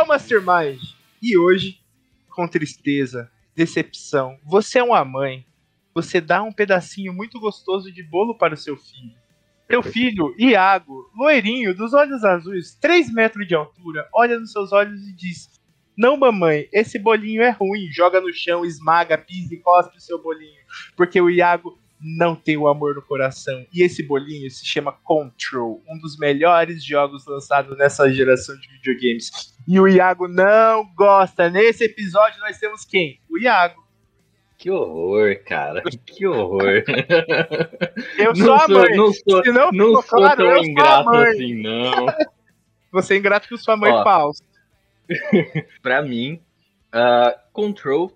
É o Mastermind. E hoje, com tristeza, decepção, você é uma mãe. Você dá um pedacinho muito gostoso de bolo para o seu filho. Seu filho, Iago, loirinho, dos olhos azuis, 3 metros de altura, olha nos seus olhos e diz: Não, mamãe, esse bolinho é ruim. Joga no chão, esmaga, pisa e cospe o seu bolinho. Porque o Iago não tem o amor no coração. E esse bolinho se chama Control, um dos melhores jogos lançados nessa geração de videogames. E o Iago não gosta. Nesse episódio nós temos quem? O Iago. Que horror, cara. Que horror. Eu sou a mãe. Não sou, Se não não sou claro, tão sou ingrato assim, não. Você é ingrato com sua mãe Ó. falsa. pra mim, ah, Control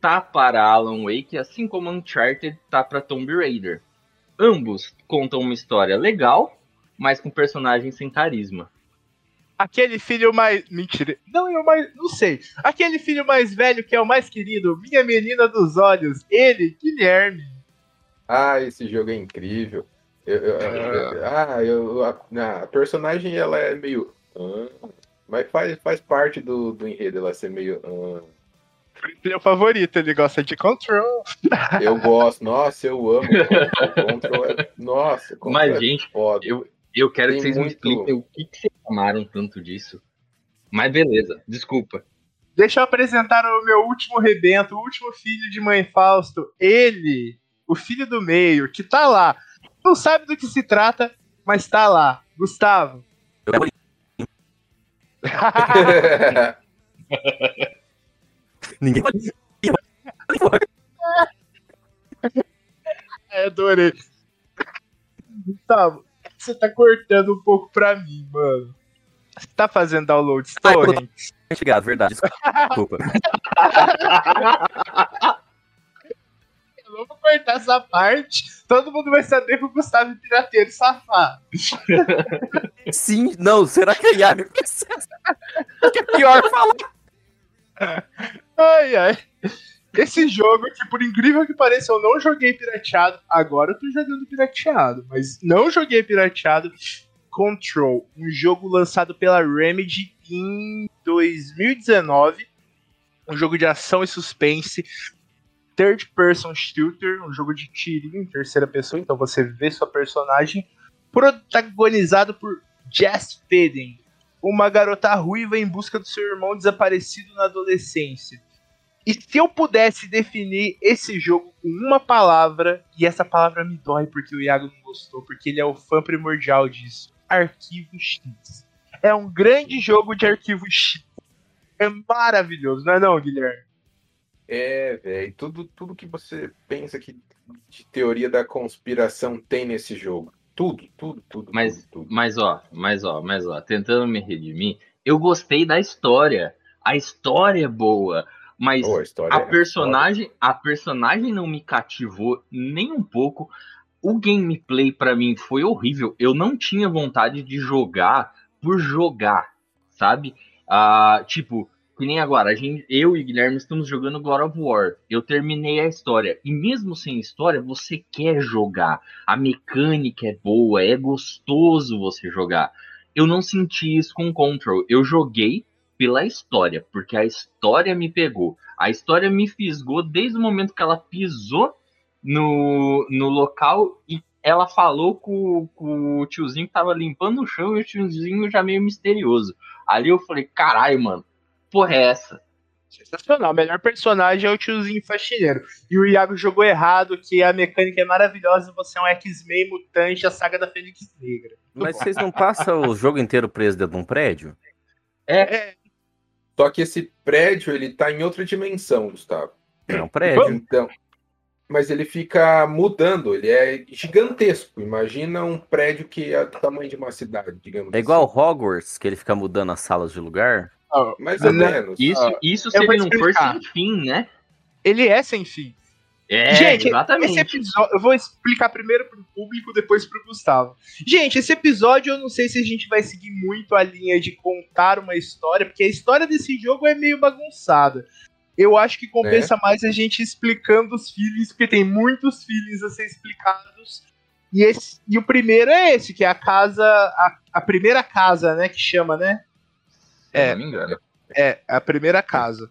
tá para Alan Wake, assim como Uncharted tá para Tomb Raider. Ambos contam uma história legal, mas com personagens sem carisma. Aquele filho mais. Mentira. Não, eu mais. Não sei. Aquele filho mais velho que é o mais querido. Minha menina dos olhos. Ele, Guilherme. Ah, esse jogo é incrível. Eu- eu- eu- ah, eu, a, a personagem ela é meio. ah, mas faz, faz parte do, do enredo ela ser meio. ah. Ele é o favorito. Ele gosta de Control. eu gosto, nossa, eu amo. Control, Control é, nossa, Control Mas, é gente, foda. eu, eu quero Tem que vocês me muito- expliquem o que, que vocês amaram tanto disso. Mas beleza, desculpa. Deixa eu apresentar o meu último rebento, o último filho de mãe Fausto. Ele, o filho do meio, que tá lá. Não sabe do que se trata, mas tá lá. Gustavo. Ninguém É, adorei. Gustavo, você tá cortando um pouco pra mim, mano. Você tá fazendo download torrent? Obrigado, verdade. Desculpa. Eu não vou cortar essa parte. Todo mundo vai saber que o Gustavo é pirateiro safado. Sim, não, será que a Yami? Que é pior falar. Ai, ai. Esse jogo, que por incrível que pareça, eu não joguei pirateado. Agora eu tô jogando pirateado, mas não joguei pirateado. Control, um jogo lançado pela Remedy em 2019. Um jogo de ação e suspense. Third person shooter, um jogo de tirinho em terceira pessoa, então você vê sua personagem. Protagonizado por Jess Fidden, uma garota ruiva em busca do seu irmão desaparecido na adolescência. E se eu pudesse definir esse jogo com uma palavra, e essa palavra me dói porque o Iago não gostou, porque ele é o fã primordial disso: Arquivo X. É um grande jogo de arquivo X. É maravilhoso, não é não, Guilherme? É, velho, tudo, tudo que você pensa que de teoria da conspiração tem nesse jogo. Tudo, tudo, tudo. Mas- tudo, tudo. Mas ó, mas ó, mas ó, tentando me redimir, eu gostei da história. A história é boa, mas Pô, a a é personagem, a personagem não me cativou nem um pouco. O gameplay pra mim foi horrível. Eu não tinha vontade de jogar por jogar, sabe? Ah, tipo, que nem agora, a gente, eu e Guilherme estamos jogando God of War. Eu terminei a história. E mesmo sem história, você quer jogar. A mecânica é boa, é gostoso você jogar. Eu não senti isso com Control. Eu joguei pela história, porque a história me pegou. A história me fisgou desde o momento que ela pisou no, no local e ela falou com, com o tiozinho que tava limpando o chão e o tiozinho já meio misterioso. Ali eu falei, caralho, mano, porra é essa? Sensacional. O melhor personagem é o tiozinho faxineiro. E o Iago jogou errado, que a mecânica é maravilhosa e você é um X-Men mutante, a saga da Fênix Negra. Mas vocês não passam o jogo inteiro preso dentro de um prédio? É, Só que esse prédio, ele tá em outra dimensão, Gustavo. É um prédio. Então, mas ele fica mudando, ele é gigantesco. Imagina um prédio que é do tamanho de uma cidade, digamos É igual Hogwarts, que ele fica mudando as salas de lugar? Assim. Mais ou Né? menos. Isso, Ah, isso se ele não for sem fim, né? Ele é sem fim. É, Gente, exatamente. Esse episódio, eu vou explicar primeiro pro público, depois pro Gustavo. Gente, esse episódio eu não sei se a gente vai seguir muito a linha de contar uma história, porque a história desse jogo é meio bagunçada. Eu acho que compensa Né? mais a gente explicando os feelings, porque tem muitos feelings a ser explicados. E, esse, e o primeiro é esse, que é a casa. A, a primeira casa, né? Que chama, né? Se eu não me engano. É, a primeira casa.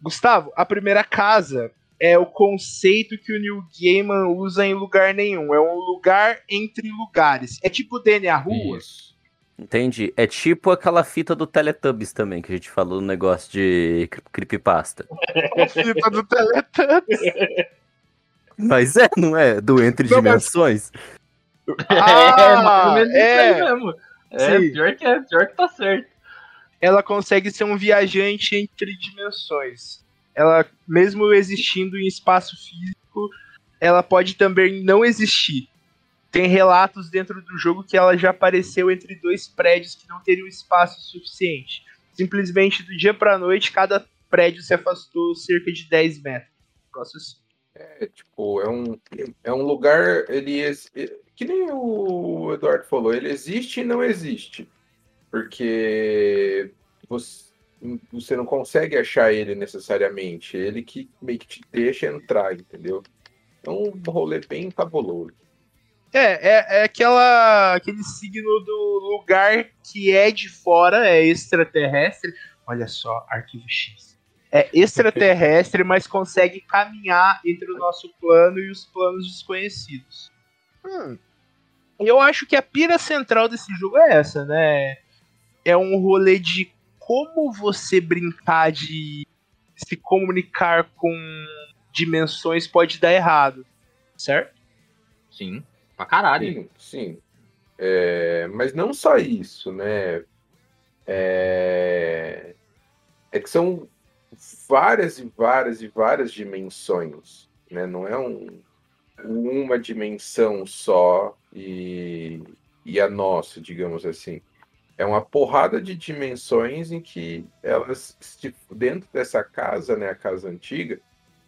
Gustavo, a primeira casa é o conceito que o Neil Gaiman usa em lugar nenhum. É um lugar entre lugares. É tipo DNA Rua. Isso. Entendi. É tipo aquela fita do Teletubbies também, que a gente falou no negócio de creepypasta. A fita do Teletubbies. Mas é, não é? Do Entre Não, mas- Dimensões? é, menos isso é. aí mesmo. É, Sim. pior que é, pior que tá certo. Ela consegue ser um viajante entre dimensões. Ela, mesmo existindo em espaço físico, ela pode também não existir. Tem relatos dentro do jogo que ela já apareceu entre dois prédios que não teriam espaço suficiente. Simplesmente do dia pra noite, cada prédio se afastou cerca de 10 metros. É, tipo, é um, é um lugar, ele que nem o Eduardo falou, ele existe e não existe. Porque você, você não consegue achar ele necessariamente. Ele que meio que te deixa entrar, entendeu? É um rolê bem cabuloso. É, é, é aquela, aquele signo do lugar que é de fora, é extraterrestre. Olha só, arquivo X. É extraterrestre, mas consegue caminhar entre o nosso plano e os planos desconhecidos. Hum. Eu acho que a pira central desse jogo é essa, né? É um rolê de como você brincar de se comunicar com dimensões pode dar errado, certo? Sim, pra caralho. Sim, sim. É, mas não só isso, né? É, é que são várias e várias e várias dimensões, né? Não é um, uma dimensão só e, e a nossa, digamos assim. É uma porrada de dimensões em que elas, dentro dessa casa, né, a casa antiga,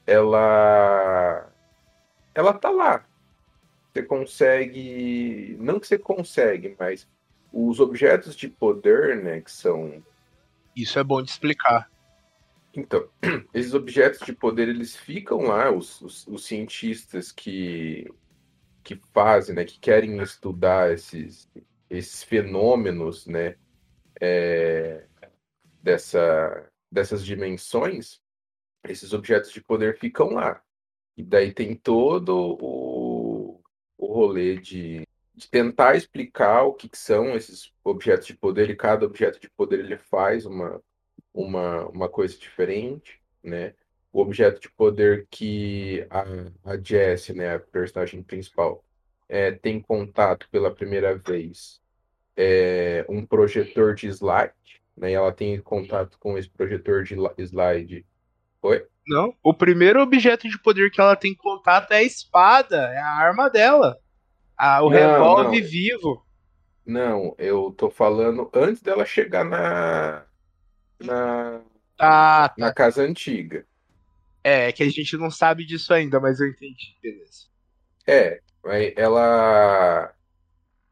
ela ela tá lá, você consegue. Não que você consegue, mas os objetos de poder, né? Que são. Isso é bom de explicar. Então, esses objetos de poder, eles ficam lá, os, os, os cientistas que, que fazem, né? Que querem estudar esses, esses fenômenos, né? é, dessa, dessas dimensões, esses objetos de poder ficam lá. E daí tem todo o, o rolê de, de tentar explicar o que, que são esses objetos de poder, e cada objeto de poder ele faz uma, uma, uma coisa diferente, né? O objeto de poder que a, a Jessie, né, a personagem principal, é, tem contato pela primeira vez é um projetor de slide, né? E ela tem contato com esse projetor de slide. Oi? Não. O primeiro objeto de poder que ela tem contato é a espada, é a arma dela. Ah, o Não, revólver vivo. Não, eu tô falando antes dela chegar na, na, Ah, na casa antiga. é, que a gente não sabe disso ainda, mas eu entendi. Beleza. É, ela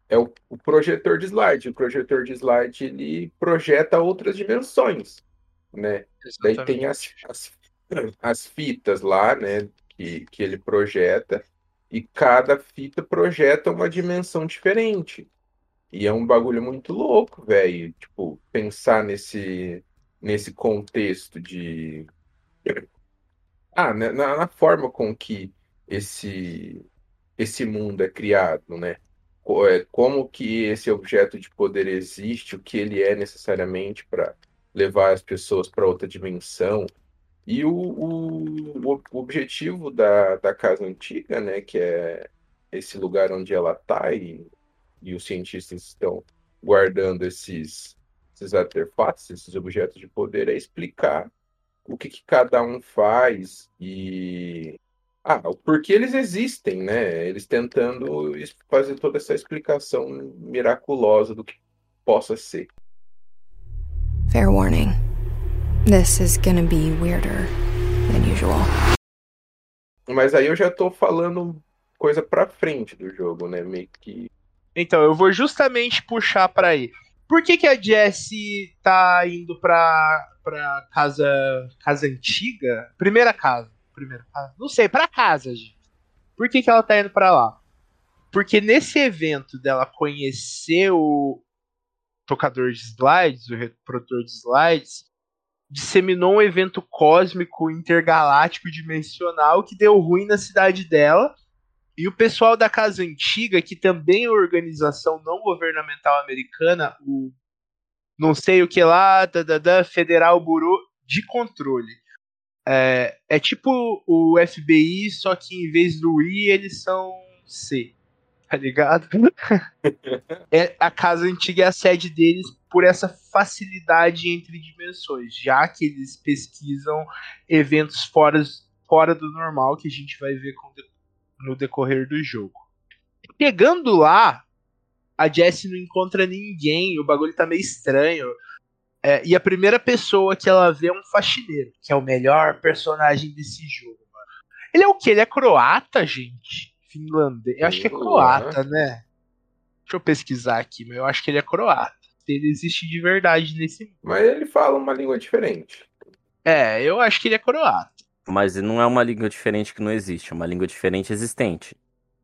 é o, o projetor de slide. O projetor de slide ele projeta outras dimensões, né? Daí tem as, as, as fitas lá, né? Que, que ele projeta, e cada fita projeta uma dimensão diferente. E é um bagulho muito louco, velho. Tipo, pensar nesse, nesse contexto de. Ah, né, na, na forma com que esse, esse mundo é criado, né? É, Como que esse objeto de poder existe, o que ele é necessariamente para levar as pessoas para outra dimensão. E o, o, o objetivo da, da casa antiga, né, que é esse lugar onde ela está e, e os cientistas estão guardando esses, esses artefatos, esses objetos de poder, é explicar o que, que cada um faz e, Ah, porque eles existem, né? Eles tentando fazer toda essa explicação miraculosa do que possa ser. Fair warning. This is gonna be weirder than usual. Mas aí eu já tô falando coisa pra frente do jogo, né? Meio que. Então, eu vou justamente puxar pra aí. Por que, que a Jessie tá indo pra, pra casa, casa antiga? Primeira casa. Primeira casa. Não sei, pra casa, gente. Por que, que ela tá indo pra lá? Porque nesse evento dela conhecer o tocador de slides, o reprodutor de slides, disseminou um evento cósmico intergaláctico dimensional que deu ruim na cidade dela. E o pessoal da Casa Antiga, que também é organização não governamental americana, o não sei o que lá, da, da, da Federal Bureau de Controle. É, é tipo o FBI, só que em vez do I, eles são C. Tá ligado? é, a casa antiga é a sede deles por essa facilidade entre dimensões, já que eles pesquisam eventos fora, fora do normal que a gente vai ver no decorrer do jogo. Chegando lá, a Jessie não encontra ninguém, o bagulho tá meio estranho. É, e a primeira pessoa que ela vê é um faxineiro, que é o melhor personagem desse jogo, mano. Ele é o que? Ele é croata, gente? Finlandês. Eu acho que é croata, né? Deixa eu pesquisar aqui, mas eu acho que ele é croata. Ele existe de verdade nesse mundo. Mas ele fala uma língua diferente. É, eu acho que ele é croata. Mas não é uma língua diferente que não existe, é uma língua diferente existente.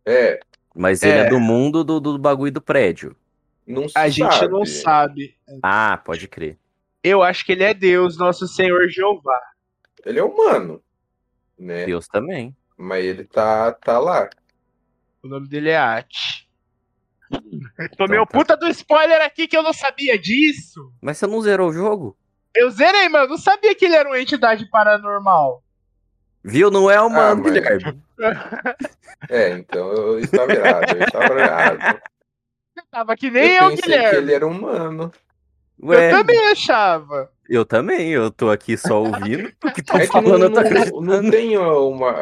É. Mas ele é, é do mundo do, do bagulho do prédio. Não a gente não sabe. Ah, pode crer. Eu acho que ele é Deus, nosso Senhor Jeová. Ele é humano, né? Deus também. Mas ele tá, tá lá. O nome dele é Ati. Tomei então, tá. puta do spoiler aqui que eu não sabia disso. Mas você não zerou o jogo? Eu zerei, mas eu não sabia que ele era uma entidade paranormal. Viu? Não é uma ah, Guilherme. É, então eu estava errado. Eu estava errado. Tava que nem eu, eu Guilherme. que ele era humano. Ué, eu também achava. Eu também, eu tô aqui só ouvindo o que tá é falando. Que não, não, não, tem uma.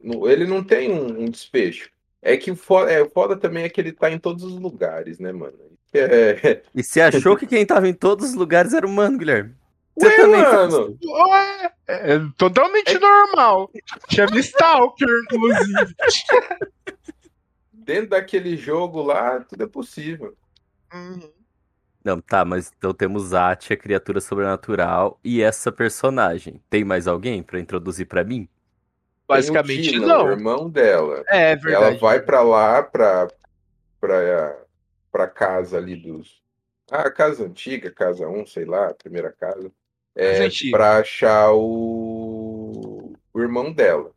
Ele não tem um, desfecho. É que o foda, é, o foda também é que ele tá em todos os lugares, né, mano? É... E você achou que quem tava em todos os lugares era humano, Guilherme? Você Ué, também mano. Ué, é totalmente é... normal. Chama Stalker, inclusive. Dentro daquele jogo lá, tudo é possível. Uhum. Não, tá, mas então temos Ati, a criatura sobrenatural, e essa personagem. Tem mais alguém para introduzir para mim? Basicamente Tina, não. O irmão dela. É, é verdade. Ela vai para lá, pra, pra, pra casa ali dos. Ah, casa antiga, casa 1, sei lá, primeira casa. É, para achar o... o irmão dela.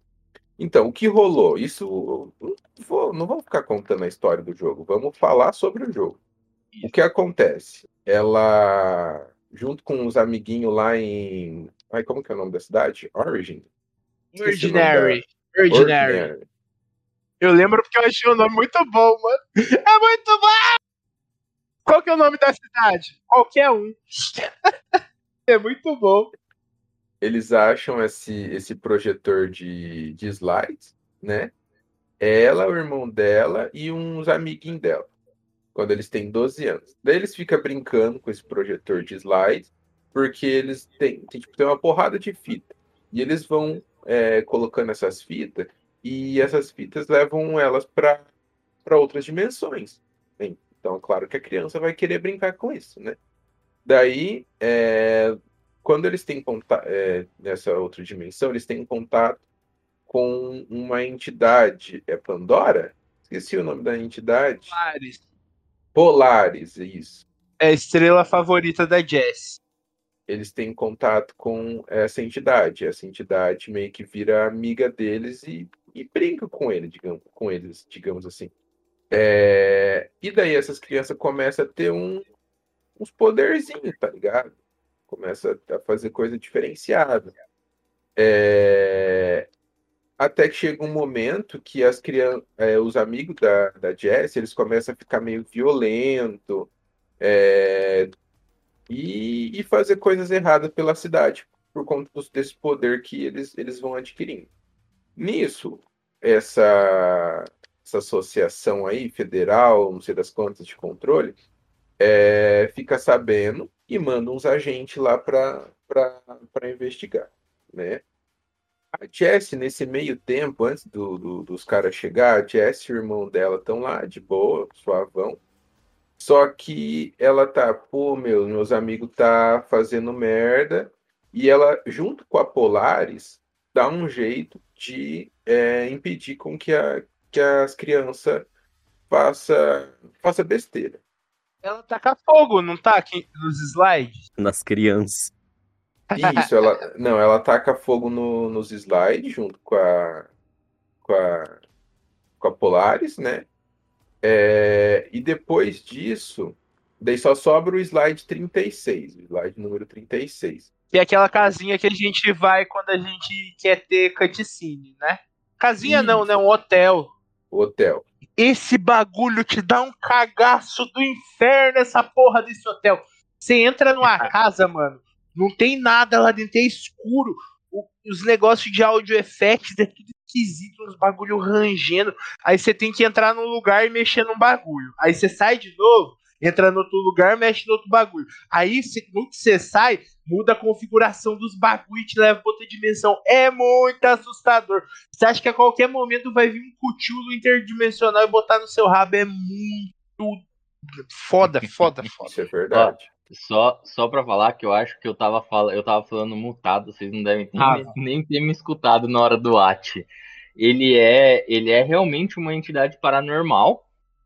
Então, o que rolou? Isso. Não, vou, não vamos ficar contando a história do jogo, vamos falar sobre o jogo. O que acontece? Ela, junto com os amiguinhos lá em. Ai, como que é o nome da cidade? Origin? Ordinary. Ordinary. Ordinary. Eu lembro porque eu achei o nome muito bom, mano. É muito bom! Qual que é o nome da cidade? Qualquer um. é muito bom. Eles acham esse, esse projetor de, de slides, né? Ela, o irmão dela e uns amiguinhos dela quando eles têm 12 anos. Daí eles ficam brincando com esse projetor de slides, porque eles têm, tipo, tem uma porrada de fita. E eles vão é, colocando essas fitas, e essas fitas levam elas para outras dimensões. Então, claro que a criança vai querer brincar com isso, né? Daí, é, quando eles têm contato, é, nessa outra dimensão, eles têm contato com uma entidade. É Pandora? Esqueci o nome da entidade. Paris. Polaris, isso. É a estrela favorita da Jess. Eles têm contato com essa entidade. Essa entidade meio que vira amiga deles e, e brinca com ele, digamos, com eles, digamos assim. É... E daí essas crianças começam a ter um, uns poderzinhos, tá ligado? Começa a fazer coisa diferenciada. É... Até que chega um momento que as é, os amigos da, da Jess, eles começam a ficar meio violento é, e, e, fazer coisas erradas pela cidade por conta desse poder que eles, eles vão adquirindo. Nisso, essa, essa associação aí, federal, não sei das quantas, de controle, é, fica sabendo e manda uns agentes lá para investigar, né? A Jessie, nesse meio tempo, antes do, do, dos caras chegar, a Jessie e o irmão dela estão lá, de boa, suavão. Só que ela tá, pô, meu, meus amigos tá fazendo merda. E ela, junto com a Polaris, dá um jeito de é, impedir com que, a, que as crianças faça, faça besteira. Ela taca fogo, não tá aqui nos slides? Nas crianças. Isso, ela. Não, ela taca fogo no, nos slides junto com a. com a. com a Polaris, né? É, e depois disso, daí só sobra o slide 36, o slide número 36. Que é aquela casinha que a gente vai quando a gente quer ter cutscene, né? Casinha Isso. não, né? Um hotel. Hotel. Esse bagulho te dá um cagaço do inferno, essa porra desse hotel. Você entra numa casa, mano, não tem nada lá dentro, é escuro. O, os negócios de audio effects é tudo esquisito, uns bagulho rangendo. Aí você tem que entrar num lugar e mexer num bagulho. Aí você sai de novo, entra no outro lugar, mexe no outro bagulho. Aí, no que você sai, muda a configuração dos bagulho e te leva pra outra dimensão. É muito assustador. Você acha que a qualquer momento vai vir um cutulo interdimensional e botar no seu rabo? É muito foda, foda, foda. Isso é verdade. Só, só pra falar que eu acho que eu tava, fal... eu tava falando mutado, vocês não devem ter, ah, nem ter me escutado na hora do AT. Ele é, ele é realmente uma entidade paranormal,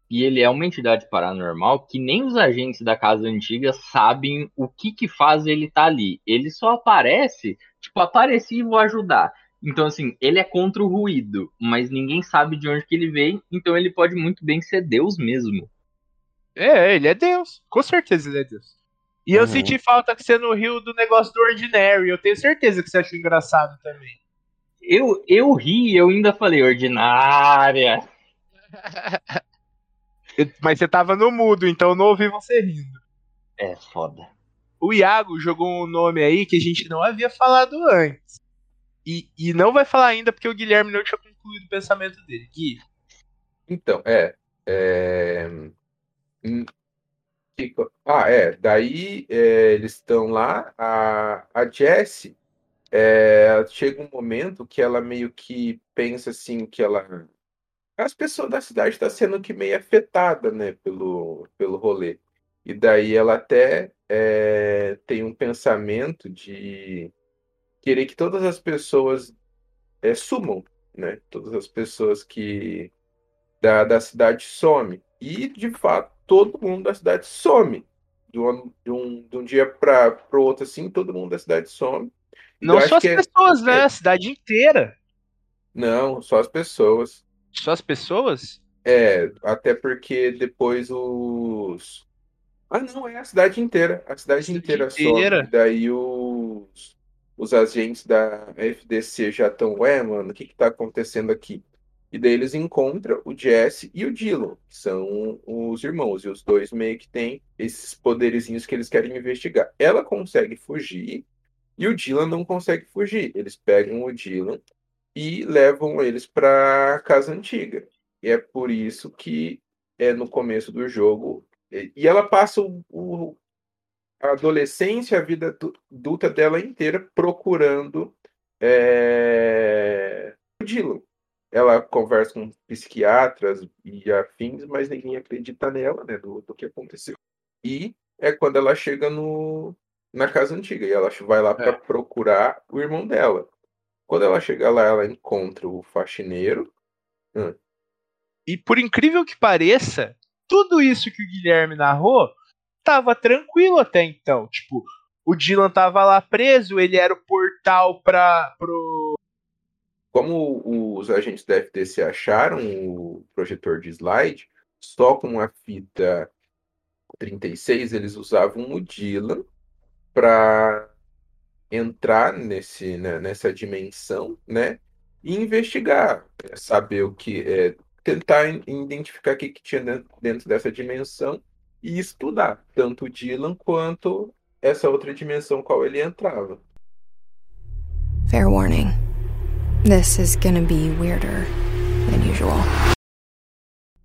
e ele é uma entidade paranormal que nem os agentes da casa antiga sabem o que que faz ele estar tá ali. Ele só aparece, tipo, apareci e vou ajudar. Então, assim, ele é contra o ruído, mas ninguém sabe de onde que ele veio, então ele pode muito bem ser Deus mesmo. É, ele é Deus. Com certeza ele é Deus. E uhum. eu senti falta que você não riu do negócio do Ordinary. Eu tenho certeza que você achou engraçado também. Eu, eu ri eu ainda falei ordinária. Mas você tava no mudo, então eu não ouvi você rindo. É foda. O Iago jogou um nome aí que a gente não havia falado antes. E, e não vai falar ainda porque o Guilherme não tinha concluído o pensamento dele. Gui. Então, é. é... Ah, é. Daí é, eles estão lá. A, a Jessie é, chega um momento que ela meio que pensa assim que ela. As pessoas da cidade estão tá sendo que meio afetada, né, pelo, pelo rolê. E daí ela até é, tem um pensamento de querer que todas as pessoas é, sumam, né? Todas as pessoas que da, da cidade some. E, de fato, todo mundo da cidade some. De um, de um, de um dia para o outro, assim, todo mundo da cidade some. Não só as é pessoas, é... né? A cidade inteira. Não, só as pessoas. Só as pessoas? É, até porque depois os. Ah, não, é a cidade inteira. A cidade, a cidade inteira, inteira some. Daí os, os agentes da FDC já estão, ué, mano, o que que tá acontecendo aqui? E daí eles encontram o Jesse e o Dylan, que são os irmãos, e os dois meio que têm esses poderizinhos que eles querem investigar. Ela consegue fugir e o Dylan não consegue fugir. Eles pegam o Dylan e levam eles para casa antiga. E é por isso que é no começo do jogo. E ela passa o, o a adolescência, a vida adulta dela inteira procurando é, o Dylan ela conversa com psiquiatras e afins, mas ninguém acredita nela, né, do, do que aconteceu. E é quando ela chega no, na casa antiga e ela vai lá para é. procurar o irmão dela. Quando ela chega lá, ela encontra o faxineiro. Hum. E por incrível que pareça, tudo isso que o Guilherme narrou tava tranquilo até então. Tipo, o Dylan tava lá preso, ele era o portal para pro como os agentes da FTC acharam o projetor de slide, só com a fita 36 eles usavam o Dylan para entrar nesse, né, nessa dimensão, né, e investigar, saber o que é, tentar identificar o que, que tinha dentro, dessa dimensão e estudar tanto o Dylan quanto essa outra dimensão qual ele entrava. Fair warning. This is gonna be weirder. than usual.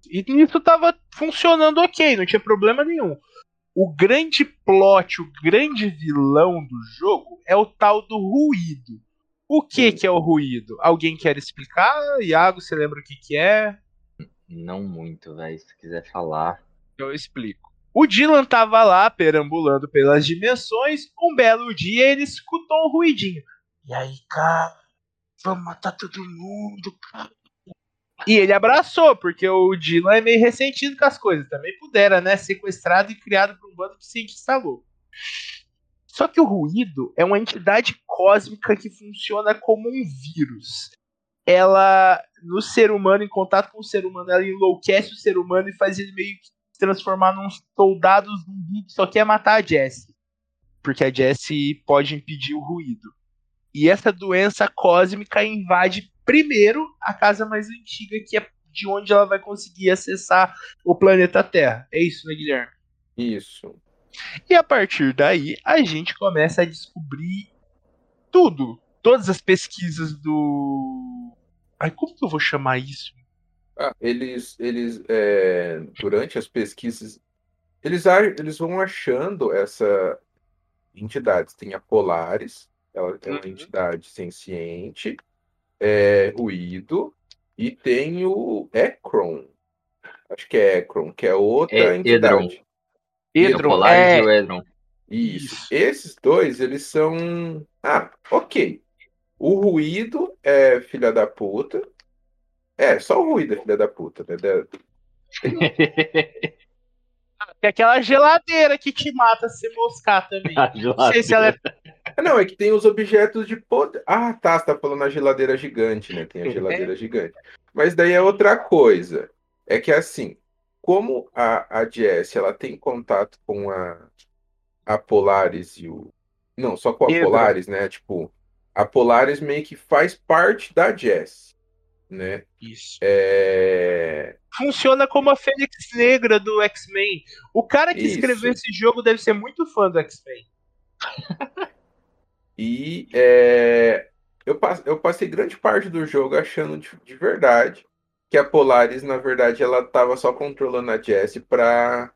E isso tava funcionando ok, não tinha problema nenhum. O grande plot, o grande vilão do jogo é o tal do ruído. O que que é o ruído? Alguém quer explicar? Iago, você lembra o que que é? Não muito, velho. Se quiser falar. Eu explico. O Dylan tava lá perambulando pelas dimensões. Um belo dia ele escutou um ruidinho. E aí, cara, vamos matar todo mundo, cara. E ele abraçou, porque o Dylan é meio ressentido com as coisas. Também pudera, né? Sequestrado e criado por um bando de cientista louco. Só que o ruído é uma entidade cósmica que funciona como um vírus. Ela, no ser humano, em contato com o ser humano, ela enlouquece o ser humano e faz ele meio que se transformar num soldado zumbi que só quer matar a Jessie. Porque a Jessie pode impedir o ruído. E essa doença cósmica invade primeiro a casa mais antiga, que é de onde ela vai conseguir acessar o planeta Terra. É isso, né, Guilherme? Isso. E a partir daí, a gente começa a descobrir tudo. Todas as pesquisas do. Ai, como que eu vou chamar isso? Ah, eles, eles é, durante as pesquisas, eles, eles vão achando essa entidades. Tem a Polaris, ela é uma Uhum. entidade senciente, é, ruído, e tem o Ekron. Acho que é Ekron, que é outra É, entidade. Edron, é... e o Edron. Isso. Isso. Esses dois, eles são. Ah, ok. O ruído é filha da puta. É, só o ruído é filha da puta, né? É aquela geladeira que te mata se moscar também. A Não sei se ela é não, é que tem os objetos de poder. Ah, tá, você tá falando a geladeira gigante, né? Tem a geladeira gigante. Mas daí é outra coisa. É que assim, como a, a Jess, ela tem contato com a, a Polaris e o. Não, só com a Pedro. Polaris, né? Tipo, a Polaris meio que faz parte da Jess, né? isso. É... Funciona como a Fênix Negra do X-Men. O cara que Isso. escreveu esse jogo deve ser muito fã do X-Men. E é, eu, eu passei grande parte do jogo achando de, de verdade que a Polaris, na verdade, ela tava só controlando a Jessie pra,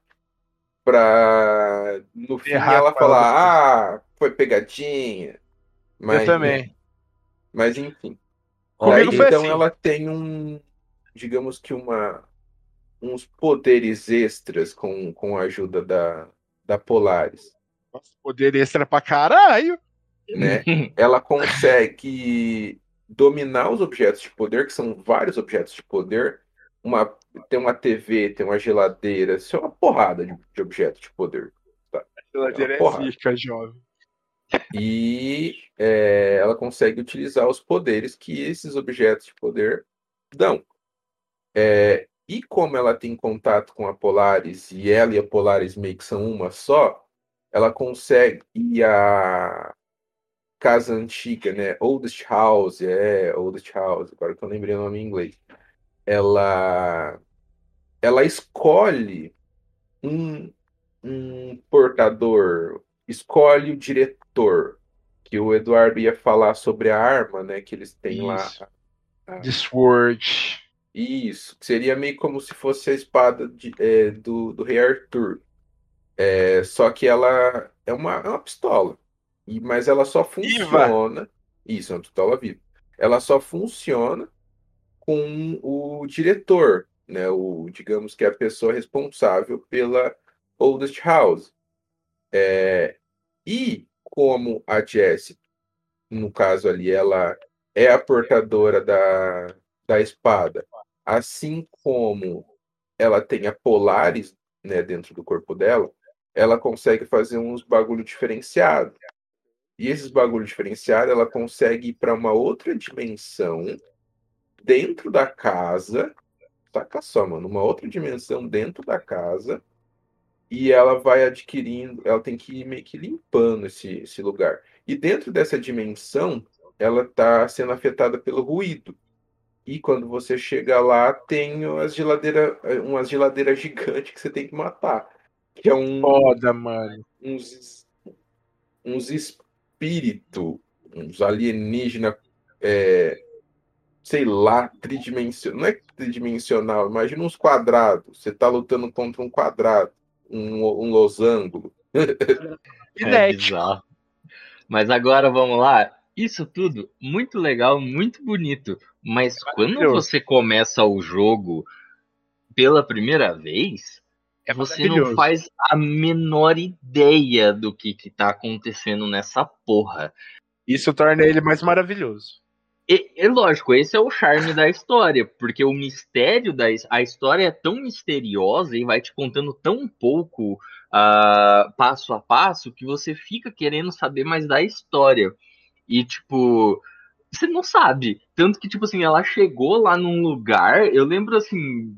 pra no fim Ferrar ela falar, ah, foi pegadinha. Mas, Eu também. Mas enfim. Comigo Daí, então assim. ela tem um, digamos que uma, uns poderes extras com, com a ajuda da, da Polaris. Nossa, poder extra pra caralho. Né? ela consegue dominar os objetos de poder, que são vários objetos de poder. Uma, tem uma TV, tem uma geladeira, isso é uma porrada de, de objetos de poder. Geladeira é Porra. zica, jovem. E é, ela consegue utilizar os poderes que esses objetos de poder dão. É, e como ela tem contato com a Polaris, e ela e a Polaris meio que são uma só, ela consegue. E a casa antiga, né? Oldest House, é, Oldest House, agora que eu lembrei o nome em inglês. Ela, ela escolhe um, um portador, escolhe o diretor, que o Eduardo ia falar sobre a arma, né? Que eles têm lá. Isso. The Sword. Isso, seria meio como se fosse a espada de- é, do, do Rei Arthur. É, só que ela é uma, é uma pistola. E, mas ela só funciona. Isso, é uma pistola viva. Ela só funciona com o diretor, né? O, digamos que é a pessoa responsável pela Oldest House. É, e como a Jessie, no caso ali, ela é a portadora da, da espada, assim como ela tem a Polaris, né, dentro do corpo dela, ela consegue fazer uns bagulho diferenciado. E esses bagulho diferenciado, ela consegue ir para uma outra dimensão dentro da casa. Saca só, mano, uma outra dimensão dentro da casa. E ela vai adquirindo, ela tem que ir meio que limpando esse, esse lugar. E dentro dessa dimensão, ela está sendo afetada pelo ruído. E quando você chega lá, tem as geladeira, umas geladeiras gigantes que você tem que matar. Que é um, Foda, mano. uns, uns espíritos, uns alienígenas é, sei lá, tridimensional. Não é tridimensional, imagina uns quadrados. Você tá lutando contra um quadrado, um, um losango. é bizarro. Mas agora vamos lá. Isso tudo muito legal, muito bonito. Mas quando você começa o jogo pela primeira vez, é você não faz a menor ideia do que, que tá acontecendo nessa porra. Isso torna ele mais maravilhoso. E, é lógico, esse é o charme da história, porque o mistério da a história é tão misteriosa e vai te contando tão pouco uh, passo a passo que você fica querendo saber mais da história. E tipo, você não sabe. Tanto que, tipo assim, ela chegou lá num lugar, eu lembro assim,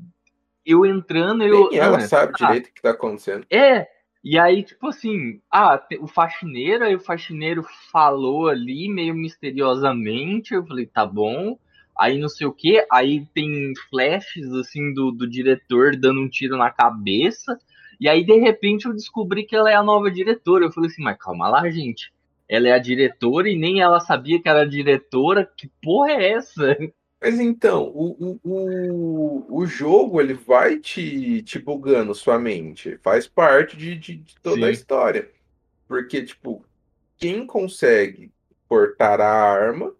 eu entrando, eu. Nem ela ah, sabe direito o que tá acontecendo. É, e aí, tipo assim, ah, o faxineiro, aí o faxineiro falou ali meio misteriosamente, eu falei, tá bom. Aí não sei o que, aí tem flashes assim do, do diretor dando um tiro na cabeça. E aí, de repente, eu descobri que ela é a nova diretora. Eu falei assim, mas calma lá, gente. Ela é a diretora e nem ela sabia que era a diretora. Que porra é essa? Mas então, o, o, o, jogo ele vai te, te bugando sua mente. Faz parte de, de, de toda Sim. a história. Porque, tipo, quem consegue portar a arma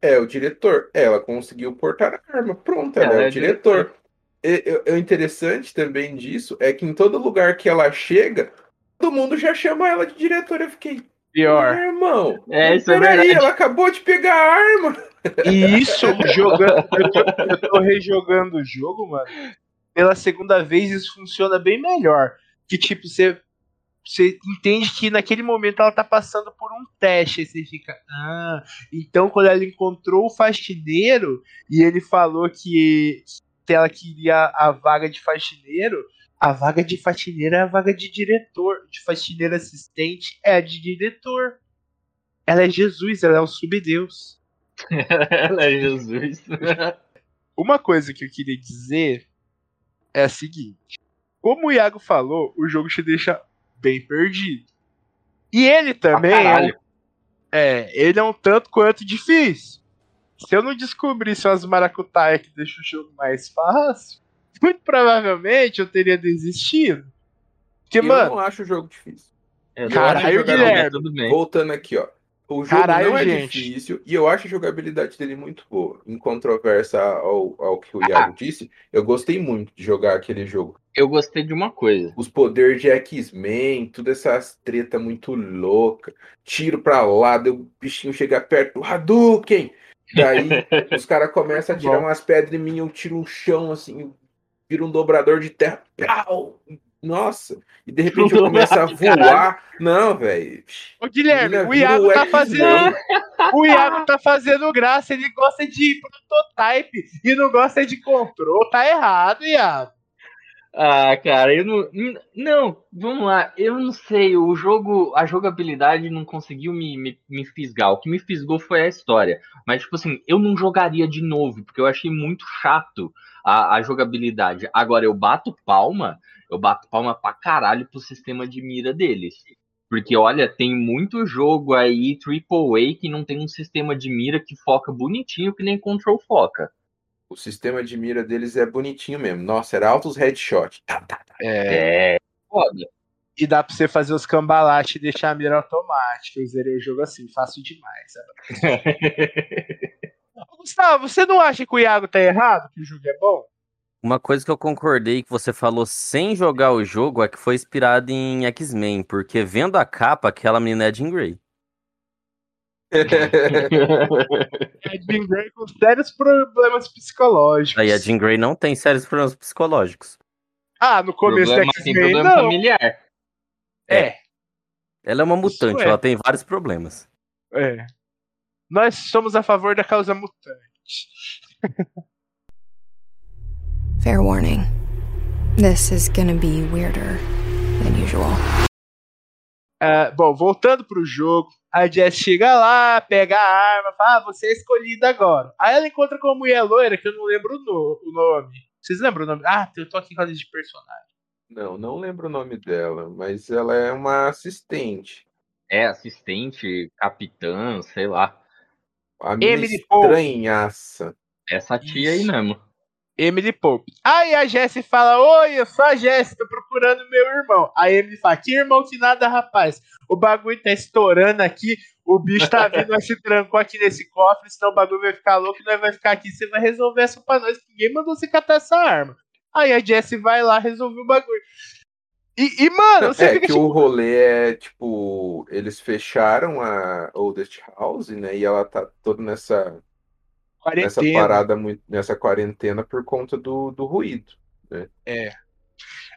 é o diretor. Ela conseguiu portar a arma. Pronto, ela, ela é, é o diretor. diretor. E, o interessante também disso é que em todo lugar que ela chega, todo mundo já chama ela de diretora. Eu fiquei. Pior. Irmão, é, isso é verdade. ela acabou de pegar a arma. E isso, jogando, eu, tô, eu tô rejogando o jogo, mano. Pela segunda vez, isso funciona bem melhor. Que tipo, você, você entende que naquele momento ela tá passando por um teste. Aí você fica, ah, então quando ela encontrou o faxineiro e ele falou que, ela queria a vaga de faxineiro, a vaga de faxineiro é a vaga de diretor, de faxineiro assistente é a de diretor. Ela é Jesus, ela é o subdeus. Ela é Jesus. Uma coisa que eu queria dizer é a seguinte: como o Iago falou, o jogo te deixa bem perdido. E ele também ah, é, um, é, ele é um tanto quanto difícil. Se eu não descobrisse umas maracutaias que deixam o jogo mais fácil, muito provavelmente eu teria desistido. Porque, eu mano, não acho o jogo difícil. Caralho, Guilherme. Voltando aqui, ó. O jogo Caralho, não é gente. difícil e eu acho a jogabilidade dele muito boa. Em controvérsia ao, ao que o Iago ah. disse, eu gostei muito de jogar aquele jogo. Eu gostei de uma coisa. Os poderes de X-Men, toda essas treta muito louca. Tiro pra lá, o bichinho chega perto, Hadouken! Daí os caras começam a tirar umas pedras em mim, eu tiro um chão assim, vira um dobrador de terra. Pau! Nossa, e de repente eu começo a voar. Não, velho. Ô, Guilherme, o Iago tá fazendo. o Iago tá fazendo graça, ele gosta de prototype e não gosta de control. Tá errado, Iago. Ah, cara, eu não. Não, vamos lá. Eu não sei. O jogo, a jogabilidade não conseguiu me, me, me fisgar. O que me fisgou foi a história. Mas, tipo assim, eu não jogaria de novo, porque eu achei muito chato a, a jogabilidade. Agora, eu bato palma eu bato palma pra caralho pro sistema de mira deles. Porque, olha, tem muito jogo aí, AAA, que não tem um sistema de mira que foca bonitinho, que nem Control foca. O sistema de mira deles é bonitinho mesmo. Nossa, era altos headshot. Tá, tá, tá. É, é foda. E dá pra você fazer os cambalaches e deixar a mira automática. Eu zerei o jogo assim, fácil demais. Gustavo, você não acha que o Iago tá errado, que o jogo é bom? Uma coisa que eu concordei que você falou sem jogar o jogo é que foi inspirado em X-Men, porque vendo a capa, aquela menina é Jean Grey. é Jean Grey com sérios problemas psicológicos. Aí a Jean Grey não tem sérios problemas psicológicos. Ah, no começo problema, X-Men problema não. familiar. É. é. Ela é uma mutante, é. ela tem vários problemas. É. Nós somos a favor da causa mutante. Fair warning. This is gonna be weirder than usual. Uh, bom, voltando pro jogo, a Jess chega lá, pega a arma, fala, ah, você é escolhida agora. Aí ela encontra com uma mulher loira, que eu não lembro o, o nome. Vocês lembram o nome? Ah, eu tô aqui com a de personagem. Não, não lembro o nome dela, mas ela é uma assistente. É, assistente, capitã, sei lá. A minha estranhaça. Essa tia aí mesmo. Emily Pope. Aí a Jessie fala: Oi, eu sou a Jessie, tô procurando meu irmão. Aí Emily fala: Que irmão que nada, rapaz. O bagulho tá estourando aqui, o bicho tá vindo, nós se trancou aqui nesse cofre, senão o bagulho vai ficar louco e nós vai ficar aqui. Você vai resolver essa pra nós. Ninguém mandou você catar essa arma. Aí a Jessie vai lá resolver o bagulho. E, e mano, você é fica que tipo. o rolê é tipo, eles fecharam a Oldest House, né? E ela tá toda nessa nessa parada muito nessa quarentena por conta do, do ruído.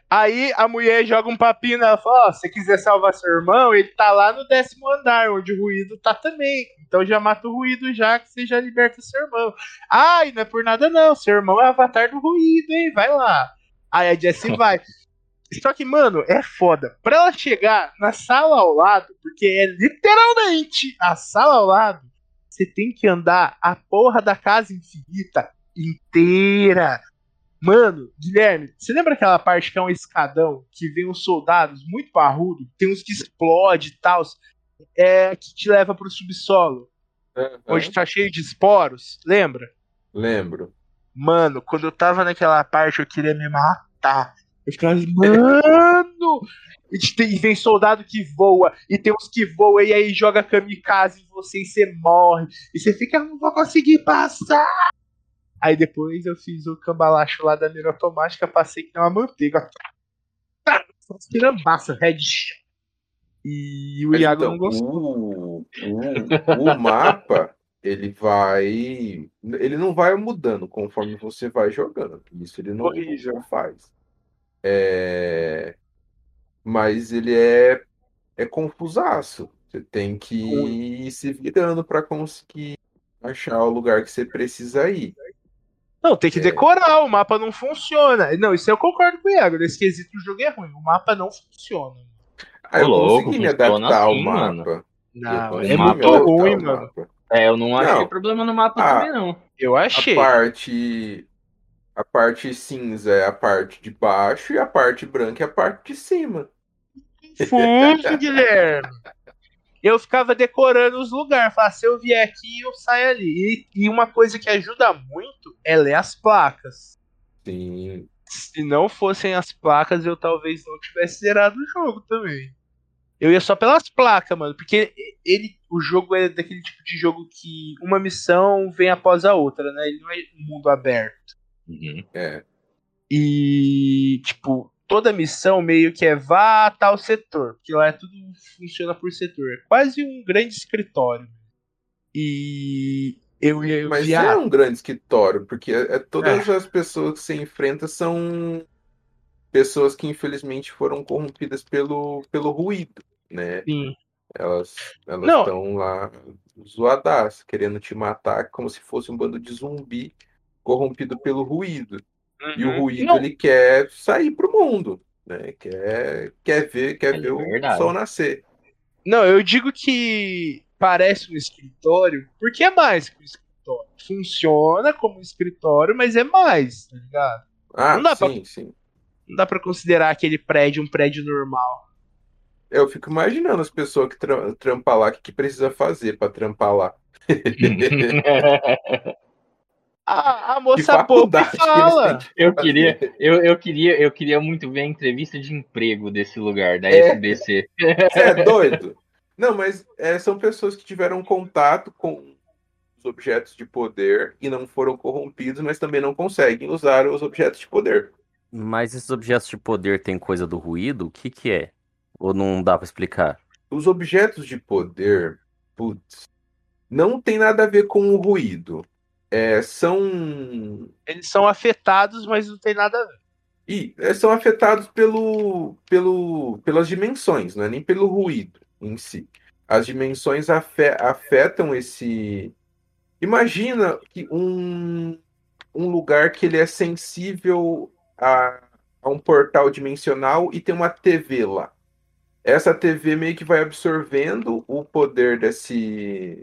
Aí a mulher joga um papinho nela e fala: Ó, se você quiser salvar seu irmão, ele tá lá no décimo andar, onde o ruído tá também. Então já mata o ruído já, que você já liberta seu irmão. Ai, não é por nada não, seu irmão é avatar do ruído, hein? Vai lá. Aí a Jessie vai. Só que, mano, é foda. Pra ela chegar na sala ao lado, porque é literalmente a sala ao lado, você tem que andar a porra da casa infinita inteira. Mano, Guilherme, você lembra aquela parte que é um escadão que vem uns soldados muito parrudo, tem uns que explode e tal, é que te leva pro subsolo, onde tá cheio de esporos, lembra? Lembro. Mano, quando eu tava naquela parte eu queria me matar. Eu ficava, E te- tem- vem soldado que voa, e tem uns que voam, e aí joga kamikaze em você e você morre. E você fica, não vou conseguir passar! Aí depois eu fiz o cambalacho lá da mira automática, passei que nem uma manteiga. Tá, Tirambaça, headshot. E o Mas Iago então, não gostou. o, o, o mapa, ele vai. Ele não vai mudando conforme você vai jogando. Isso ele não, não faz. É, Mas ele é, é confusaço. Você tem que ir se virando para conseguir achar o lugar que você precisa ir. Não, tem que É. decorar, o mapa não funciona. Não, isso eu concordo com o Iago. Nesse quesito o jogo é ruim. O mapa não funciona. Aí eu Ô, louco, consegui me funciona adaptar ao assim, mano. mapa. Não, Eu é consegui mapa me muito adaptar ruim, ao mano. Mapa. É, eu não achei Não. problema no mapa Ah, também, não. Eu A achei. parte a parte cinza é a parte de baixo e a parte branca é a parte de cima. Confuso, Guilherme. Eu ficava decorando os lugares. Falava, se eu vier aqui, eu saio ali. E, e uma coisa que ajuda muito é ler as placas. Sim. Se não fossem as placas, eu talvez não tivesse zerado o jogo também. Eu ia só pelas placas, mano. Porque ele, o jogo é daquele tipo de jogo que uma missão vem após a outra, né? Ele não é um mundo aberto. Uhum. É. E, tipo, toda missão meio que é vá a tal setor. Porque lá é tudo funciona por setor. É quase um grande escritório. E eu ia Mas via- não é um grande escritório, porque é, é- todas as pessoas que você enfrenta são pessoas que infelizmente foram corrompidas pelo, pelo ruído, né? Sim. Elas estão lá zoadas, querendo te matar como se fosse um bando de zumbi corrompido pelo ruído. E o Uhum. ruído Não, ele quer sair pro mundo, né? Quer, quer ver, quer É ver o verdade. sol nascer. Não, eu digo que parece um escritório, porque é mais que um escritório. Funciona como um escritório, mas é mais, tá ligado? Ah, Não dá pra- sim, sim. Não dá pra considerar aquele prédio um prédio normal. Eu fico imaginando as pessoas que tra trampam lá, o que, que precisa fazer pra trampar lá. A, a moça eles fala. Eu queria, eu, eu queria, eu queria muito ver a entrevista de emprego desse lugar, da É. SBC. Você é doido? Não, mas é, são pessoas que tiveram contato com os objetos de poder e não foram corrompidos, mas também não conseguem usar os objetos de poder. Mas esses objetos de poder têm coisa do ruído? O que que é? Ou não dá pra explicar? Os objetos de poder, putz, não tem nada a ver com o ruído. É, são Eles são afetados, mas não tem nada a ver. E é, são afetados pelo, pelo, pelas dimensões, não é nem pelo ruído em si. As dimensões afe- afetam esse. Imagina que um, um lugar que ele é sensível a, a um portal dimensional e tem uma TV lá. Essa TV meio que vai absorvendo o poder desse,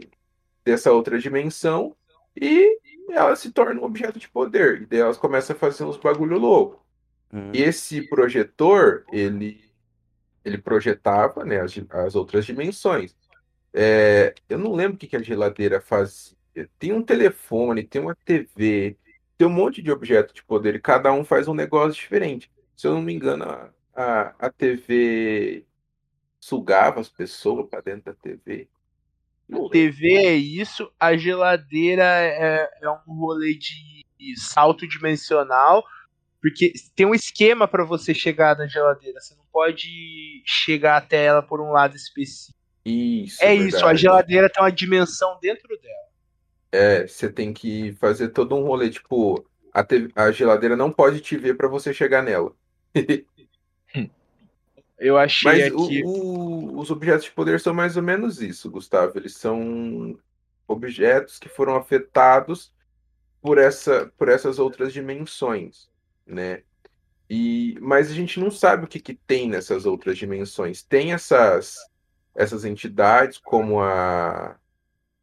dessa outra dimensão e ela se torna um objeto de poder. E daí elas começam a fazer uns bagulho louco. Hum, Esse projetor, ele, ele projetava, né, as, as outras dimensões. É, eu não lembro o que, que a geladeira fazia. tem um telefone, tem uma TV, tem um monte de objeto de poder e cada um faz um negócio diferente. Se eu não me engano, a, a, a TV sugava as pessoas para dentro da TV. A TV é isso, a geladeira é, é um rolê de salto dimensional, porque tem um esquema para você chegar na geladeira. Você não pode chegar até ela por um lado específico. Isso. É verdade. isso, a geladeira tem uma dimensão dentro dela. É, você tem que fazer todo um rolê, tipo, a, te... a geladeira não pode te ver para você chegar nela. Eu achei Mas aqui. O, o, os objetos de poder são mais ou menos isso, Gustavo. Eles são objetos que foram afetados por, essa, por essas outras dimensões, né? E, mas a gente não sabe o que, que tem nessas outras dimensões. Tem essas, essas entidades como a,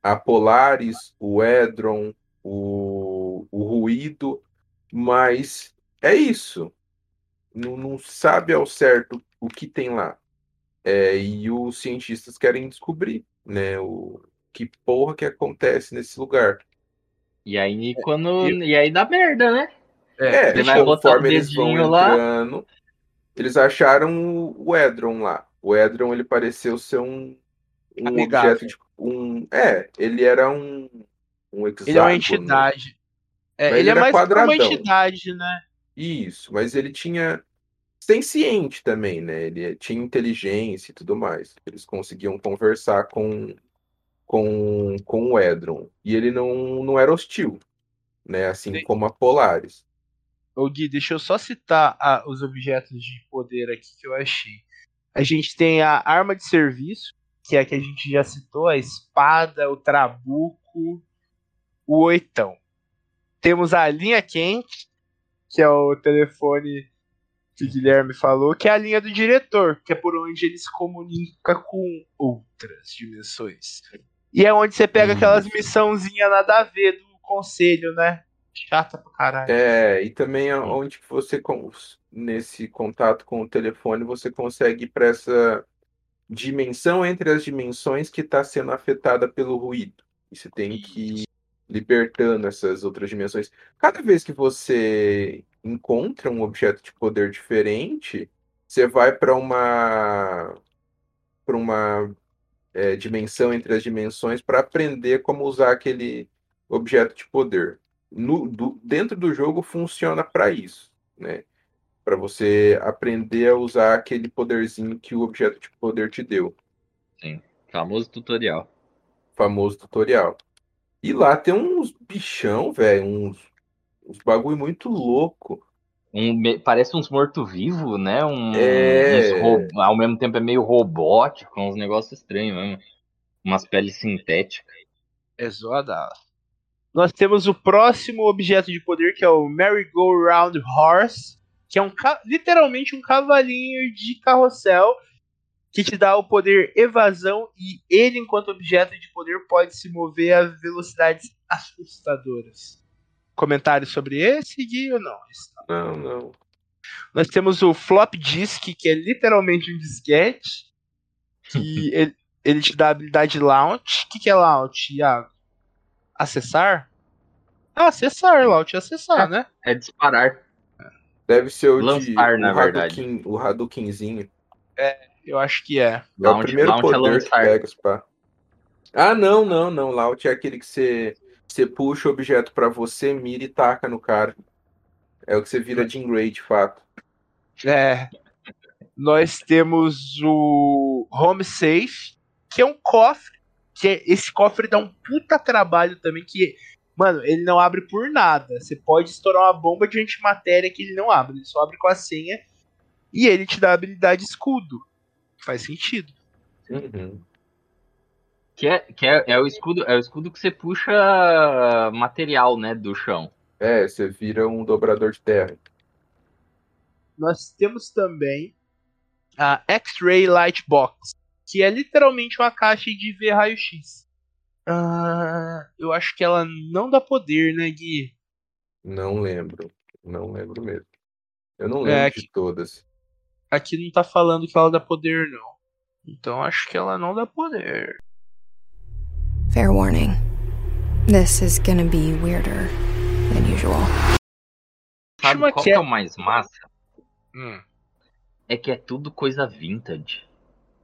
a Polaris, o Edron, o, o Ruído, mas é isso. Não, não sabe ao certo o que tem lá. É, e os cientistas querem descobrir, né, o que porra que acontece nesse lugar. E aí quando e aí dá merda, né? É, Você vai conforme eles vão entrando, lá. eles acharam o Edron lá. O Edron ele pareceu ser um, um objeto de um, é, ele era um um hexágono. Ele é uma entidade. É, ele, ele é mais quadradão. uma entidade, né? Isso, mas ele tinha senciente também, né? Ele tinha inteligência e tudo mais. Eles conseguiam conversar com, com, com o Edron. E ele não, não era hostil, né? Assim Sim. como a Polaris. Ô Gui, deixa eu só citar os objetos de poder aqui que eu achei. A gente tem a arma de serviço, que é a que a gente já citou, a espada, o trabuco, o oitão. Temos a linha quente, que é o telefone que o Guilherme falou, que é a linha do diretor, que é por onde ele se comunica com outras dimensões. E é onde você pega aquelas missãozinhas nada a ver do conselho, né? Chata pra caralho. É, e também é onde você, nesse contato com o telefone, você consegue ir pra essa dimensão entre as dimensões que está sendo afetada pelo ruído. E você tem que libertando essas outras dimensões. Cada vez que você encontra um objeto de poder diferente, você vai para uma para uma é, dimensão entre as dimensões para aprender como usar aquele objeto de poder. No, do, dentro do jogo funciona para isso, né? Para você aprender a usar aquele poderzinho que o objeto de poder te deu. Sim, famoso tutorial. Famoso tutorial. E lá tem uns bichão, velho, uns uns bagulho muito louco. Um, parece uns morto-vivo, né? Um, é... Uns, ao mesmo tempo é meio robótico, uns negócios estranhos mesmo. Umas peles sintéticas. É zoada. Nós temos o próximo objeto de poder, que é o Merry-Go-Round Horse, que é um literalmente um cavalinho de carrossel que te dá o poder evasão e ele, enquanto objeto de poder, pode se mover a velocidades assustadoras comentários sobre esse, Gui, ou não? Não, não. Nós temos o Flop Disk, que é literalmente um disquete, que ele, ele te dá a habilidade launch. O que, que é launch, Iago? Acessar? Ah, acessar, launch é acessar, é, né? É disparar. Deve ser o Lançar, de, na o verdade. Hadouken, o Hadoukenzinho. É, eu acho que é. É o primeiro é poder é que pega, pá. Ah, não, não, não. Launch é aquele que você você puxa o objeto para você, mira e taca no cara. É o que você vira de Grey, de fato. É. Nós temos o Home Safe, que é um cofre. Que é, esse cofre dá um puta trabalho também. Que, mano, ele não abre por nada. Você pode estourar uma bomba de antimatéria que ele não abre. Ele só abre com a senha. E ele te dá a habilidade escudo. Faz sentido. Uhum. Que é, que é, é, o escudo, é o escudo que você puxa material, né, do chão. É, você vira um dobrador de terra. Nós temos também a X-Ray Light Box, que é literalmente uma caixa de ver raio-x. Uh, eu acho que ela não dá poder, né, Gui? Não lembro. Não lembro mesmo. Eu não lembro é, de todas. Aqui não tá falando que ela dá poder, não. Então acho que ela não dá poder. Fair warning This is gonna be weirder than usual. Sabe qual que que é- é o mais massa? Hum. É que é tudo coisa vintage.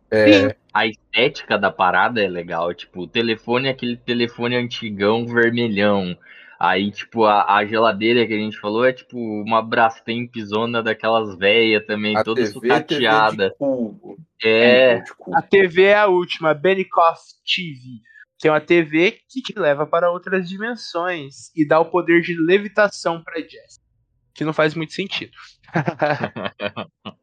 É, A estética da parada é legal. Tipo, o telefone é aquele telefone antigão, vermelhão. Aí, tipo, a, a geladeira que a gente falou é tipo uma Brastemp zona daquelas velhas também, a toda TV, TV sucateada. de cubo. É, de cubo. A TV é a última, Benikoff TV. Que é uma TV que te leva para outras dimensões e dá o poder de levitação pra Jess. Que não faz muito sentido.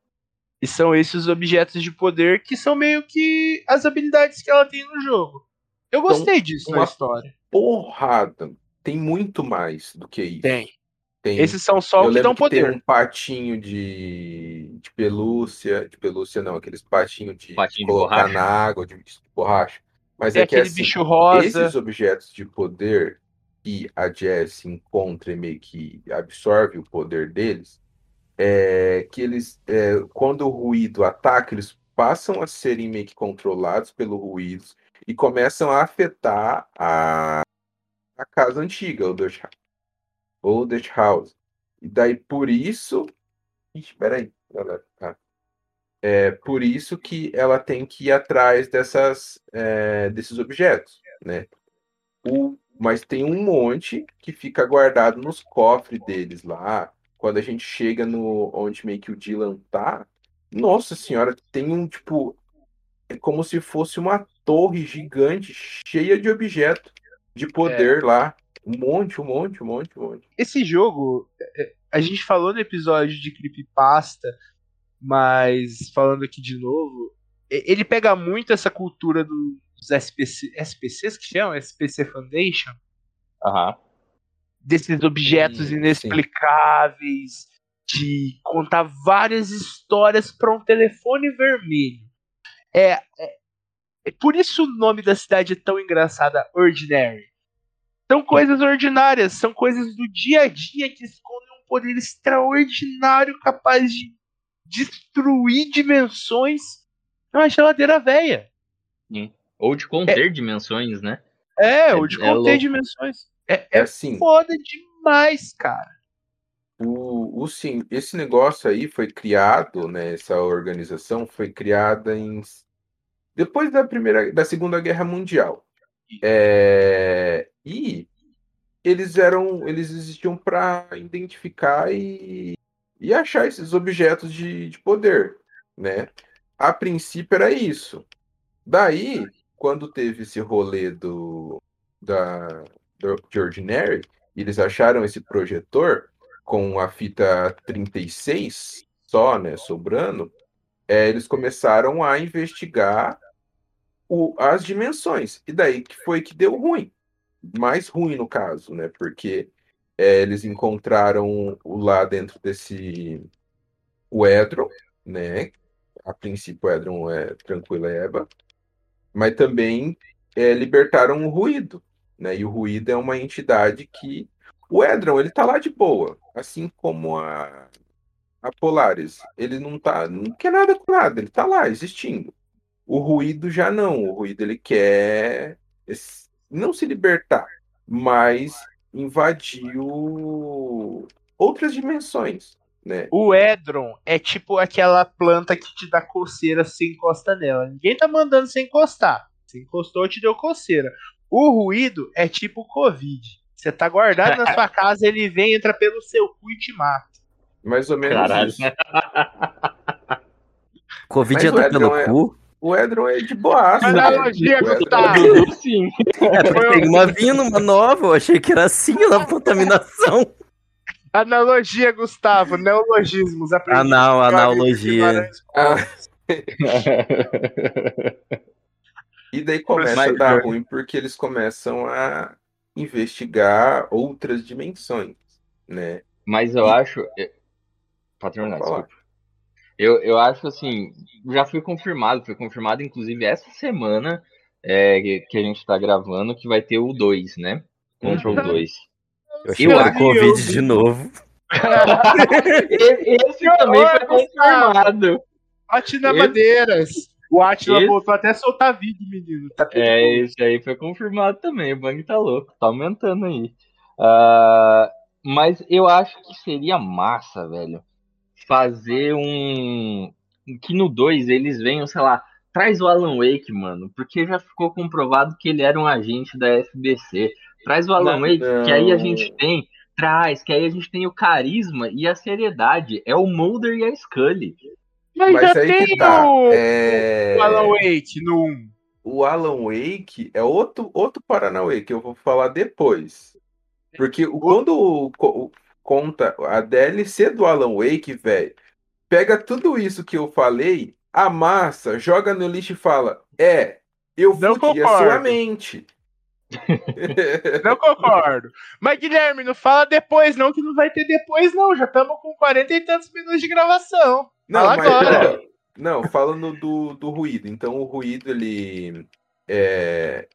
e são esses os objetos de poder que são meio que as habilidades que ela tem no jogo. Eu gostei disso na história. Porrada. Tem muito mais do que isso. Tem. Tem. Esses são só Eu o que dão que tem poder. um patinho de, de pelúcia, de pelúcia não, aqueles patinhos de Patinho de colocar borracha. na água, de, de borracha. Mas Tem é que aquele assim, bicho rosa. esses objetos de poder que a Jess encontra e meio que absorve o poder deles, é que eles, é, quando o ruído ataca, eles passam a serem meio que controlados pelo ruído e começam a afetar a, a casa antiga, o Dutch, ou Dutch House. E daí por isso. Ixi, peraí, galera. Ah. É por isso que ela tem que ir atrás dessas, é, desses objetos, né? O, mas tem um monte que fica guardado nos cofres deles lá. Quando a gente chega no onde meio que o Dylan tá, nossa senhora, tem um tipo. É como se fosse uma torre gigante cheia de objetos de poder lá. Um monte, um monte, um monte, um monte. esse jogo, é, a gente falou no episódio de Creepypasta, mas falando aqui de novo, ele pega muito essa cultura dos SPC, SPCs que chamam? SPC Foundation? aham. Desses objetos Sim, sim. inexplicáveis, de contar várias histórias para um telefone vermelho. É, é, é por isso o nome da cidade é tão engraçada, Ordinary. São coisas ordinárias, são coisas do dia a dia que escondem um poder extraordinário capaz de destruir dimensões numa geladeira velha. Ou de conter dimensões, né? É, É- ou de é conter louco. dimensões. É, É é assim, foda demais, cara. o, o sim, esse negócio aí foi criado, né? Essa organização foi criada em depois da primeira, da Segunda Guerra Mundial. É, e eles eram, eles existiam para identificar e, e achar esses objetos de, de poder, né? A princípio era isso. Daí, quando teve esse rolê do, da, do de Ordinary, eles acharam esse projetor com a fita 36 só, né, sobrando, é, eles começaram a investigar o- as dimensões. E daí que foi que deu ruim. Mais ruim no caso, né? Porque é, eles encontraram o- lá dentro desse o Edron, né? A princípio o Edron é tranquila Eba, mas também é, libertaram o ruído, né? E o ruído é uma entidade que o Edron ele tá lá de boa, assim como a a Polaris, ele não tá, não quer nada com nada, ele tá lá existindo. O ruído já não, o ruído ele quer não se libertar, mas invadiu outras dimensões, né? O Edron é tipo aquela planta que te dá coceira se você encosta nela. Ninguém tá mandando você encostar. Se encostou, te deu coceira. O ruído é tipo Covid. Você tá guardado na sua casa, ele vem, entra pelo seu cu e te mata. Mais ou menos Caralho. isso. Covid Mas entra pelo é- cu? O Edron é de boaço. Né? analogia, O Edron- Gustavo. Sim. É, tem uma vindo, uma nova. Eu achei que era assim na contaminação. Analogia, Gustavo. Neologismos. aprendi Anal, amigo analogia. Ah, E daí começa Mas- a dar ruim porque eles começam a investigar outras dimensões, né? Mas eu acho. é, Pra terminar, Pode falar. desculpa. Eu, eu acho assim, já foi confirmado, foi confirmado inclusive essa semana é, que- a gente tá gravando que vai ter o 2, né? Control Uhum. 2. Eu achei Eu que era acho- Covid de novo. Esse também foi confirmado. Bate na Esse- madeiras. O Atila Esse- voltou até a soltar vídeo, menino. Tá É, esse aí foi confirmado também. O Bang tá louco, tá aumentando aí. Ah, mas eu acho que seria massa, velho, fazer um. Que no 2 eles venham, sei lá, traz o Alan Wake, mano, porque já ficou comprovado que ele era um agente da FBC. Traz o Alan Não, Wake, que aí a não. gente tem. Traz, que aí a gente tem o carisma e a seriedade. É o Mulder e a Scully. Mas, Mas já aí tem que tá. o, É... o Alan Wake no 1. O Alan Wake é outro, outro Paranauê que eu vou falar depois. Porque o- quando conta a DLC do Alan Wake, velho, pega tudo isso que eu falei, amassa, joga no lixo e fala: É, eu Não fudi a concordo. sua mente. Não concordo. Mas, Guilherme, não fala depois, não, que não vai ter depois, não. Já estamos com 40 e tantos minutos de gravação. Não, Fala mas agora. ó, não, falando do, do ruído. Então o ruído ele é,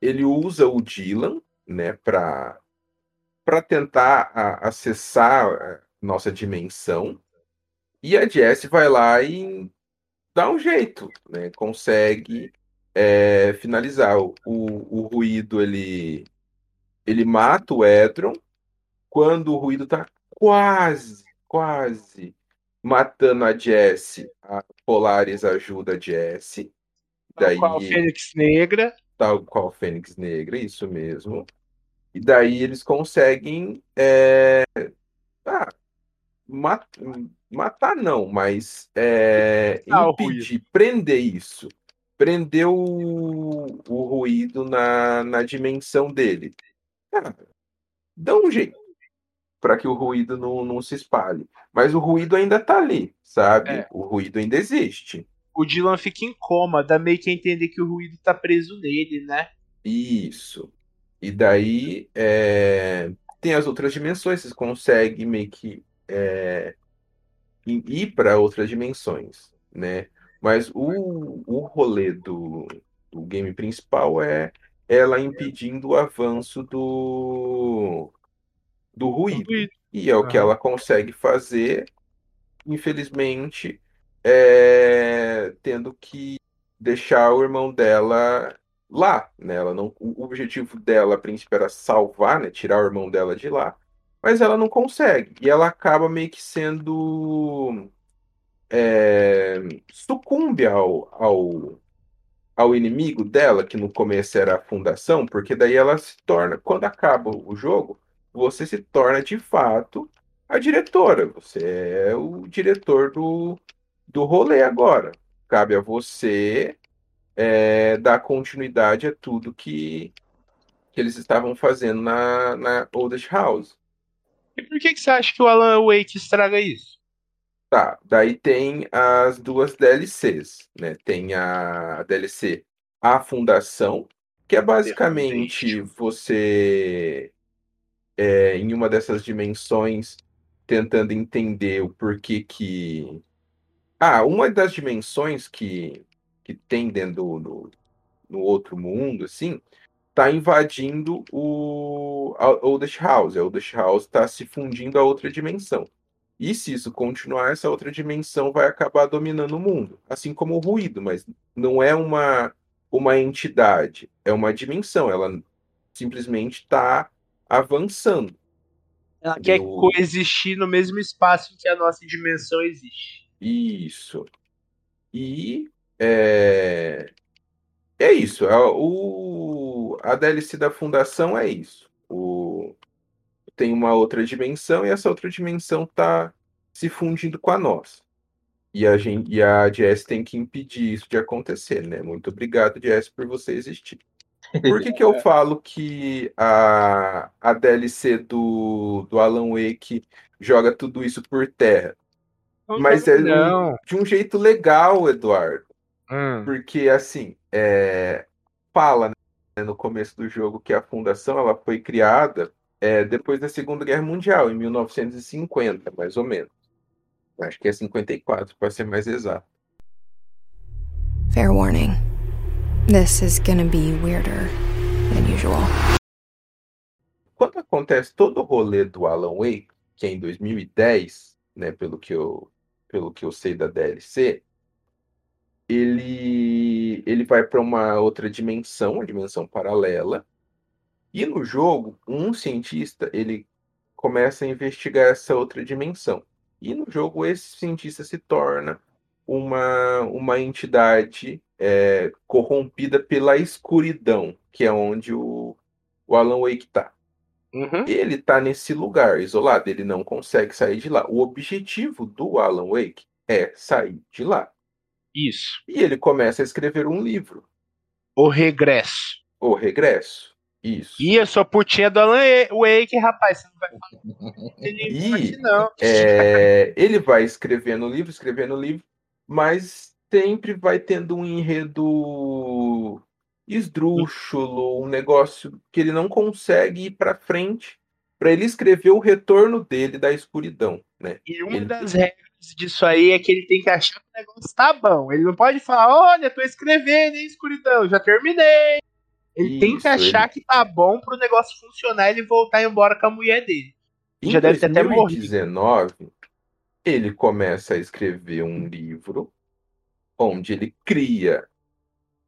ele usa o Dylan, né, para para tentar a- acessar a nossa dimensão. E a Jess vai lá e dá um jeito, né? Consegue é, finalizar. O, o, o ruído ele ele mata o Edron quando o ruído tá quase, quase matando a Jessie, a Polaris ajuda a Jessie. Tal qual Fênix Negra. tal qual Fênix Negra, isso mesmo. E daí eles conseguem é, ah, mat- matar não, mas é, impedir, prender isso. Prender o, o ruído na, na dimensão dele. Cara, dá um jeito para que o ruído não, não se espalhe. Mas o ruído ainda tá ali, sabe? É. O ruído ainda existe. O Dylan fica em coma, dá meio que a entender que o ruído tá preso nele, né? Isso. E daí é, tem as outras dimensões, vocês conseguem meio que é, ir para outras dimensões, né? Mas o, o rolê do, do game principal é ela impedindo o avanço do, do ruído. E é o que ela consegue fazer, infelizmente, é, tendo que deixar o irmão dela lá, né? Ela não, o objetivo dela, a princípio, era salvar, né? Tirar o irmão dela de lá, mas ela não consegue. E ela acaba meio que sendo é, sucumbe ao, ao, ao inimigo dela, que no começo era a fundação, porque daí ela se torna, quando acaba o jogo, você se torna de fato a diretora. Você é o diretor do, do rolê agora. Cabe a você é, dar continuidade a tudo que, que eles estavam fazendo na, na Oldest House. E por que, que você acha que o Alan Wake estraga isso? Tá, daí tem as duas DLCs, né? Tem a DLC A Fundação, que é basicamente você é, em uma dessas dimensões tentando entender o porquê que. Ah, uma das dimensões que, que tem dentro do, do- no outro mundo, assim, tá invadindo o Oldest House. A Oldest House está se fundindo a outra dimensão. E se isso continuar, essa outra dimensão vai acabar dominando o mundo, assim como o ruído, mas não é uma, uma entidade, é uma dimensão, ela simplesmente está avançando. Ela quer Eu- coexistir no mesmo espaço em que a nossa dimensão existe. Isso. E é, é isso. A, o, a DLC da Fundação é isso. O, tem uma outra dimensão e essa outra dimensão está se fundindo com a nossa. E a, gente, e a Jess tem que impedir isso de acontecer, né? Muito obrigado, Jess, por você existir. Por que, que eu falo que a, a DLC do, do Alan Wake joga tudo isso por terra? Mas é Não. de um jeito legal, Eduardo. Hum. Porque, assim, é, fala né, no começo do jogo que a fundação ela foi criada é, depois da Segunda Guerra Mundial, em 1950, mais ou menos. Acho que é 54, para ser mais exato. Fair warning. This is gonna be weirder than usual. Quando acontece todo o rolê do Alan Wake, que é em 2010, né, pelo que eu, pelo que eu sei da DLC, ele ele vai para uma outra dimensão, uma dimensão paralela. E no jogo, um cientista, ele começa a investigar essa outra dimensão. E no jogo, esse cientista se torna uma, uma entidade é, corrompida pela escuridão, que é onde o, o Alan Wake está. Uhum. Ele está nesse lugar isolado, ele não consegue sair de lá. O objetivo do Alan Wake é sair de lá. Isso. E ele começa a escrever um livro, O regresso. O Regresso. Isso. E eu sou putinha do Alan Wake, rapaz. Você não vai falar E- aqui, não. É, ele vai escrevendo livro, escrevendo livro, mas sempre vai tendo um enredo esdrúxulo, um negócio que ele não consegue ir para frente para ele escrever o retorno dele da escuridão, né? E uma Ele- das regras disso aí é que ele tem que achar que o negócio tá bom. Ele não pode falar, olha, tô escrevendo, hein, escuridão, já terminei. Ele tem que Isso, achar ele- que tá bom pro negócio funcionar e ele voltar embora com a mulher dele. Em Já deve ter até morrido. 2019, ele começa a escrever um livro onde ele cria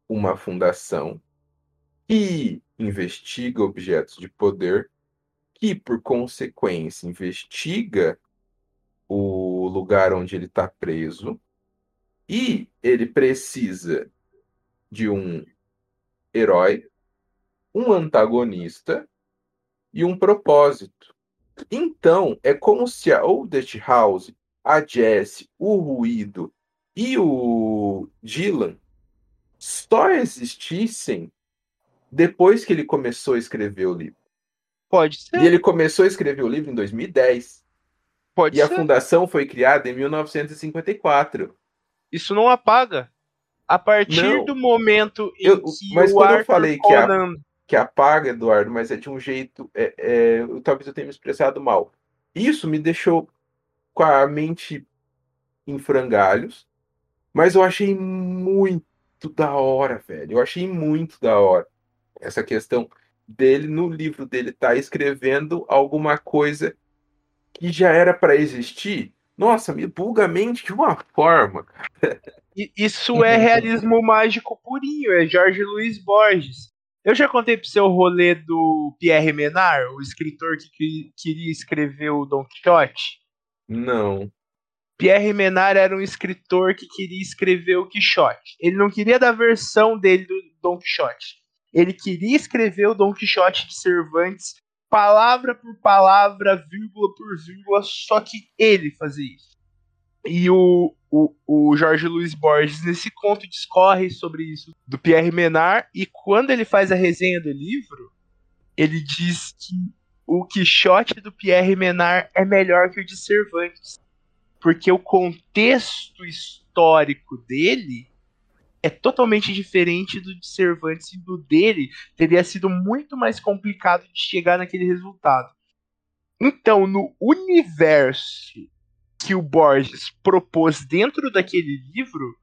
uma fundação e investiga objetos de poder, que por consequência investiga o lugar onde ele está preso, e ele precisa de um herói, um antagonista e um propósito. Então, é como se a Oldest House, a Jess, o Ruído e o Dylan só existissem depois que ele começou a escrever o livro. Pode ser, E ele começou a escrever o livro em 2010. Pode E a ser. fundação foi criada em 1954. Isso não apaga. A partir Não. do momento em Eu- que mas o quando eu Arthur falei que a- Conan Que apaga, Eduardo, mas é de um jeito. É, é, eu- talvez eu tenha me expressado mal. Isso me deixou com a mente em frangalhos, mas eu achei muito da hora, velho. Eu achei muito da hora essa questão dele no livro dele tá escrevendo alguma coisa que já era para existir. Nossa, me buga a mente de uma forma. Isso é realismo mágico purinho, é Jorge Luiz Borges. Eu já contei pro seu rolê do Pierre Menard, o escritor que, que queria escrever o Don Quixote. Não. Pierre Menard era um escritor que queria escrever o Quixote. Ele não queria da versão dele do Don Quixote. Ele queria escrever o Don Quixote de Cervantes, palavra por palavra, vírgula por vírgula, só que ele fazia isso. E o, o, o Jorge Luiz Borges, nesse conto, discorre sobre isso do Pierre Menard, e quando ele faz a resenha do livro, ele diz que o Quixote do Pierre Menard é melhor que o de Cervantes porque o contexto histórico dele é totalmente diferente do de Cervantes e do dele teria sido muito mais complicado de chegar naquele resultado. Então, no universo que o Borges propôs dentro daquele livro,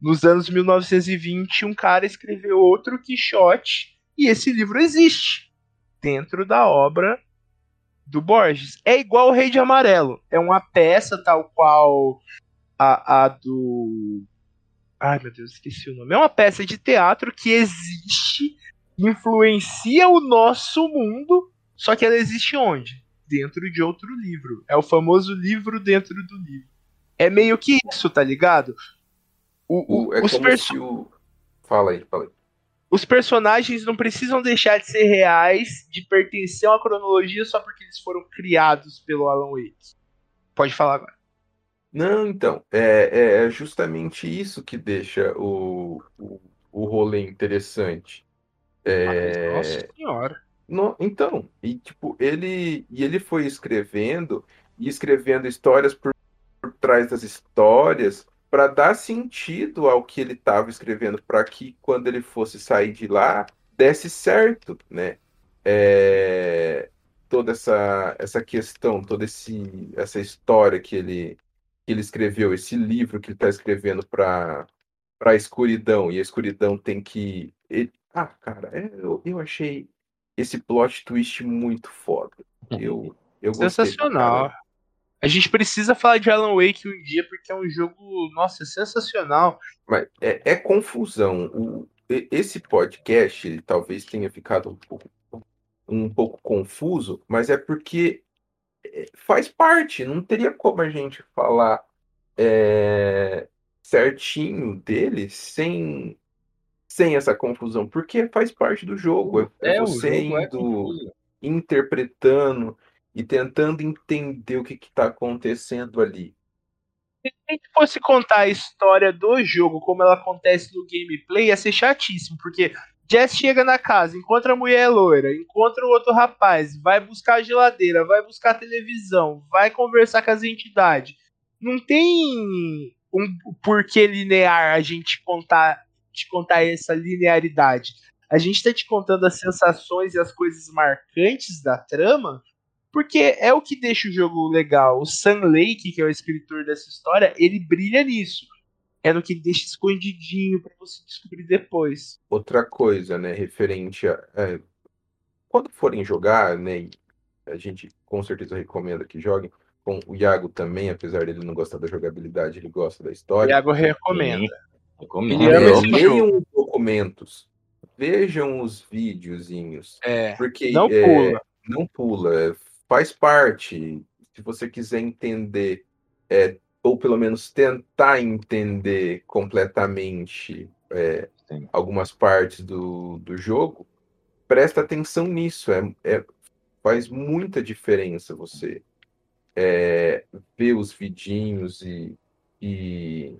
nos anos 1920, um cara escreveu outro Quixote e esse livro existe dentro da obra do Borges. É igual o Rei de Amarelo. É uma peça tal qual a, a do. Ai meu Deus, esqueci o nome. É uma peça de teatro que existe, influencia o nosso mundo, só que ela existe onde? Dentro de outro livro. É o famoso livro dentro do livro. É meio que isso, tá ligado? O- o- é os, perso- se o. Fala aí, fala aí. os personagens não precisam deixar de ser reais, de pertencer a uma cronologia só porque eles foram criados pelo Alan Wake. Pode falar agora. Não, então, é, é justamente isso que deixa o, o, o rolê interessante. É, Nossa senhora. no- então, e tipo, ele, e ele foi escrevendo e escrevendo histórias por, por trás das histórias para dar sentido ao que ele estava escrevendo, para que quando ele fosse sair de lá, desse certo, né? É, toda essa, essa questão, toda esse, essa história que ele, que ele escreveu, esse livro que ele está escrevendo para para a escuridão, e a escuridão tem que. ele- Ah, cara, é, eu, eu achei esse plot twist muito foda. Eu, eu gostei Sensacional. caramba. A gente precisa falar de Alan Wake um dia, porque é um jogo, nossa, sensacional. Mas é, é confusão. O, esse podcast ele talvez tenha ficado um pouco, um pouco confuso, mas é porque é, faz parte. Não teria como a gente falar é, certinho dele sem, sem essa confusão, porque faz parte do jogo. É, é, é você indo interpretando e tentando entender o que está acontecendo ali. Se a gente fosse contar a história do jogo, como ela acontece no gameplay, ia ser chatíssimo, porque Jess chega na casa, encontra a mulher loira, encontra o outro rapaz, vai buscar a geladeira, vai buscar a televisão, vai conversar com as entidades. Não tem um porquê linear a gente contar, te contar essa linearidade. A gente está te contando as sensações e as coisas marcantes da trama porque é o que deixa o jogo legal. O Sam Lake, que é o escritor dessa história, ele brilha nisso. É no que ele deixa escondidinho para você descobrir depois. Outra coisa, né, referente a. É, quando forem jogar, né, a gente com certeza recomenda que joguem. Com o Iago também, apesar dele não gostar da jogabilidade, ele gosta da história. O Iago recomenda. Recomenda. Leiam os documentos. Vejam os videozinhos. É, porque não é, pula. Não pula. É, faz parte. Se você quiser entender, é, ou pelo menos tentar entender completamente é, algumas partes do, do jogo, presta atenção nisso. É, é faz muita diferença você é, ver os vidinhos e, e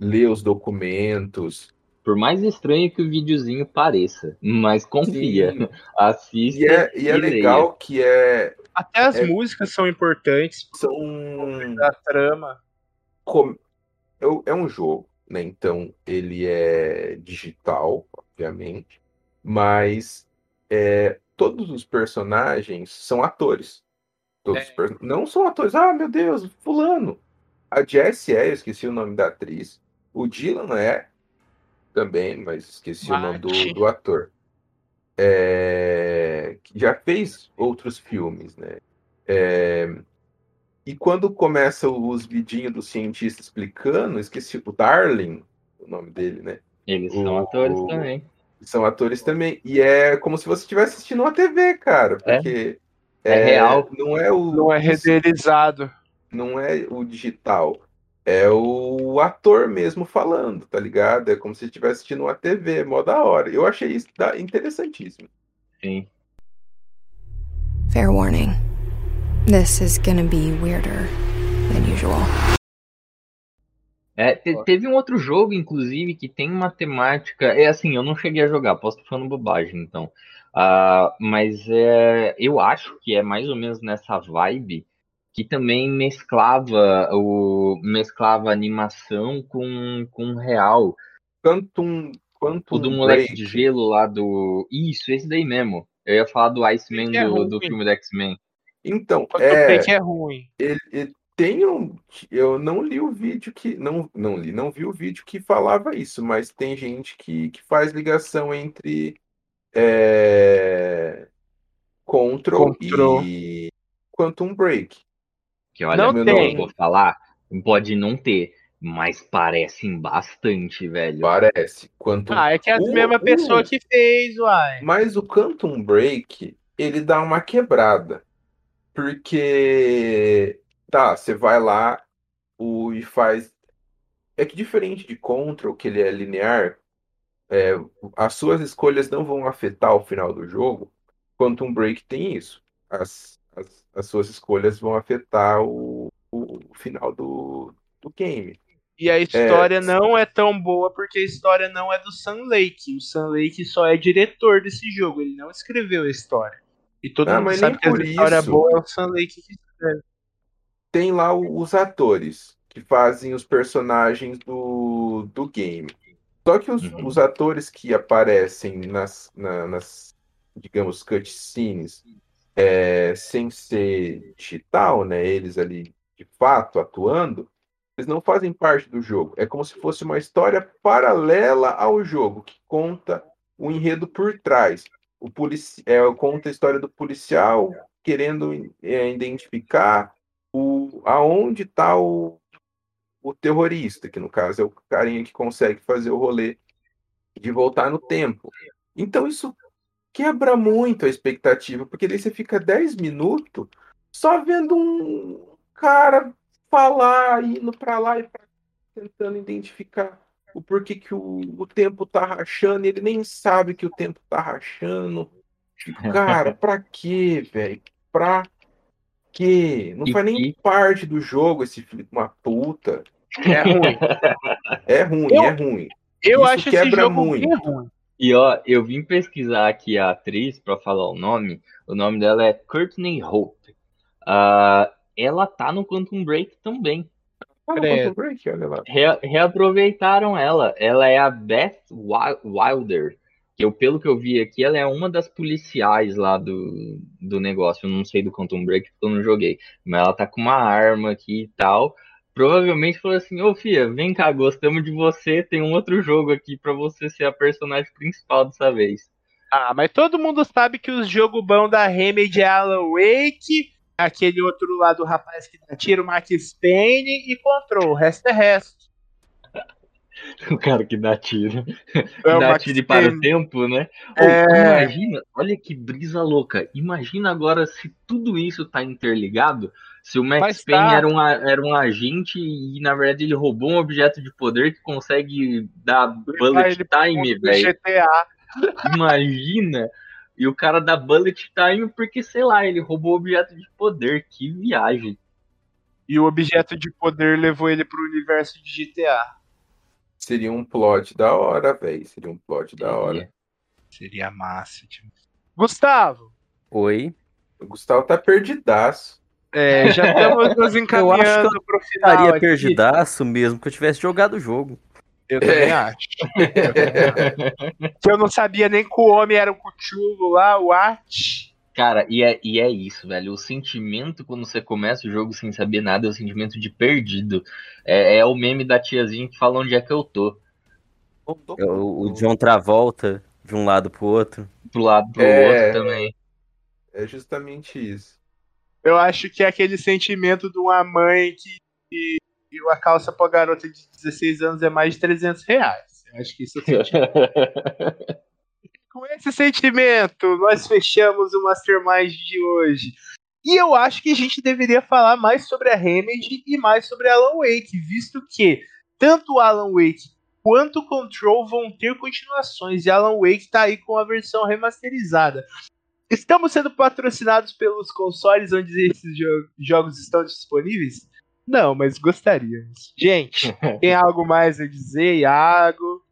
ler os documentos. Por mais estranho que o videozinho pareça, mas confia, Sim. assista. E é, e é legal que é até as é, músicas são importantes. São. Da trama. Com... É um jogo, né? Então ele é digital, obviamente. Mas é, todos os personagens são atores. Todos é. person... Não são atores. Ah, meu Deus, fulano. A Jessie é, eu esqueci o nome da atriz. O Dylan é também, mas esqueci Mate. o nome do, do ator é, já fez outros filmes, né? É, e quando começa os vidinhos do cientista explicando, esqueci o Darling, o nome dele, né? Eles o, são atores o, também. São atores também. E é como se você estivesse assistindo uma TV, cara. É? Porque é, é real. Não é o. Não é renderizado. Não é o digital é o ator mesmo falando, tá ligado? É como se estivesse assistindo uma TV, mó da hora. Eu achei isso interessantíssimo. Sim. Fair warning. This is gonna be weirder than usual. É, te, teve um outro jogo, inclusive, que tem uma temática. É assim, eu não cheguei a jogar, posso estar falando bobagem, então. Uh, mas é, eu acho que é mais ou menos nessa vibe que também mesclava o mesclava animação com, com real. Quantum, Quantum o do moleque Break. de gelo lá do. Isso, esse daí mesmo. Eu ia falar do Iceman é do, do filme do X-Men. Então, Quantum é, Break é ruim. Ele, ele, tem um. Eu não li o vídeo que. Não, não li, não vi o vídeo que falava isso, mas tem gente que, que faz ligação entre. É, Control, Control. e Quantum Break. Que olha, não tem. vou falar, pode não ter, mas parecem bastante, velho. Parece. Quanto ah, é que é a o, mesma pessoa que fez, uai. Mas o Quantum Break, ele dá uma quebrada. Porque tá, você vai lá o, e faz. É que diferente de Control, que ele é linear, é, as suas escolhas não vão afetar o final do jogo. Quantum Break tem isso. As, as, as suas escolhas vão afetar o, o, o final do, do game. E a história é... não é tão boa porque a história não é do Sam Lake. O Sam Lake só é diretor desse jogo, ele não escreveu a história. E todo ah, mundo sabe que a história isso, boa é o Sam Lake que escreve. Tem lá os atores que fazem os personagens do, do game. Só que os, uhum. os atores que aparecem nas, na, nas digamos, cutscenes é, sem ser digital, né, eles ali de fato atuando, eles não fazem parte do jogo. É como se fosse uma história paralela ao jogo, que conta o enredo por trás. O polici é, conta a história do policial querendo é, identificar o, aonde tá o, o terrorista, que no caso é o carinha que consegue fazer o rolê de voltar no tempo. Então isso quebra muito a expectativa, porque daí você fica 10 minutos só vendo um cara falar, indo para lá e pra tentando identificar o porquê que o, o tempo tá rachando, e ele nem sabe que o tempo tá rachando. Cara, pra quê, velho? Pra quê? Não E faz nem parte do jogo esse filho de uma puta. É ruim. É ruim, Eu- é ruim. Eu Isso acho esse quebra jogo muito. bem ruim. E ó, eu vim pesquisar aqui a atriz pra falar o nome. O nome dela é Courtney Hope. Ah, ela tá no Quantum Break também. Break, olha lá. Re- reaproveitaram ela. Ela é a Beth Wi- Wilder. Que eu, pelo que eu vi aqui, ela é uma das policiais lá do, do negócio. Eu não sei do Quantum Break porque eu não joguei. Mas ela tá com uma arma aqui e tal. Provavelmente falou assim: Ô Fia, vem cá, gostamos de você. Tem um outro jogo aqui pra você ser a personagem principal dessa vez. Ah, mas todo mundo sabe que os jogos bons da Remedy é Alan Wake, aquele outro lá do rapaz que dá tiro, Max Payne e Control. O resto é resto. O cara que dá tiro. É dá tiro para o tempo, né? É. Imagina, olha que brisa louca. Imagina agora se tudo isso tá interligado. Se o Max Mas Payne tá. era, um, era um agente e, na verdade, ele roubou um objeto de poder que consegue dar bullet time, velho. GTA. Imagina. E o cara dá bullet time porque, sei lá, ele roubou objeto de poder. Que viagem. E o objeto de poder levou ele pro universo de GTA. Seria um plot da hora, velho. Seria um plot da hora. Seria massa. Tipo. Gustavo, Oi. O Gustavo tá perdidaço. é, já estamos nos encaminhando pro final. Estaria aqui. perdidaço mesmo que eu tivesse jogado o jogo. Eu também É. acho. que eu não sabia nem que o homem era o Cuchulo lá, o Art. Cara, e é, e é isso, velho. O sentimento quando você começa o jogo sem saber nada é o sentimento de perdido. É, é o meme da tiazinha que fala onde é que eu tô. É O, o John Travolta de um lado pro outro. Pro lado pro É. outro também. É justamente isso. Eu acho que é aquele sentimento de uma mãe que, que a calça pra garota de 16 anos é mais de 300 reais. Eu acho que isso é. Com esse sentimento, nós fechamos o Mastermind de hoje. E eu acho que a gente deveria falar mais sobre a Remedy e mais sobre Alan Wake, visto que tanto o Alan Wake quanto o Control vão ter continuações e Alan Wake tá aí com a versão remasterizada. Estamos sendo patrocinados pelos consoles onde esses jo- jogos estão disponíveis? Não, mas gostaríamos. Gente, tem algo mais a dizer, Iago?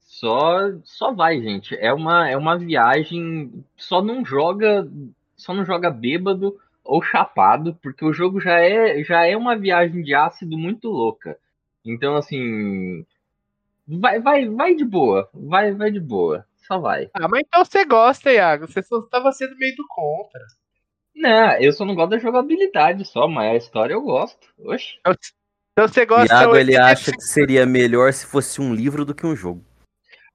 Só, só vai, gente. É uma, é uma viagem. Só não joga, só não joga bêbado ou chapado, porque o jogo já é, já é uma viagem de ácido muito louca. Então, assim, vai, vai, vai de boa, vai, vai de boa. Só vai. Ah, mas então você gosta, Iago. Você só estava sendo meio do contra. Não, eu só não gosto da jogabilidade só, mas a história eu gosto. Oxe. Então você gosta Iago, ele 85. acha que seria melhor se fosse um livro do que um jogo.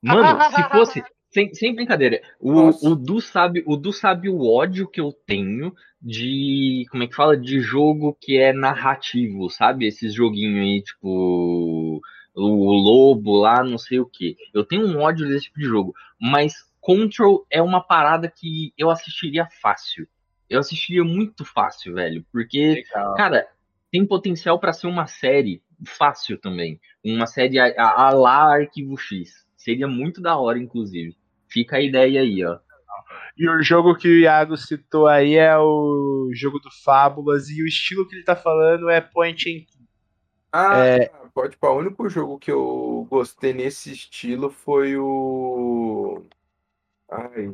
Mano, se fosse. Sem, sem brincadeira, o, o, Du sabe, o Du sabe o ódio que eu tenho de. Como é que fala? De jogo que é narrativo, sabe? Esses joguinhos aí, tipo. O Lobo lá, não sei o que. Eu tenho um ódio desse tipo de jogo. Mas Control é uma parada que eu assistiria fácil. Eu assistiria muito fácil, velho. Porque Legal. Cara, tem potencial pra ser uma série fácil também. Uma série a, a, a lá Arquivo X. Seria muito da hora, inclusive. Fica a ideia aí, ó. E o jogo que o Iago citou aí é o jogo do Fábulas. E o estilo que ele tá falando é Point and Click. Ah, É. pode pá. O único jogo que eu gostei nesse estilo foi o. Ai.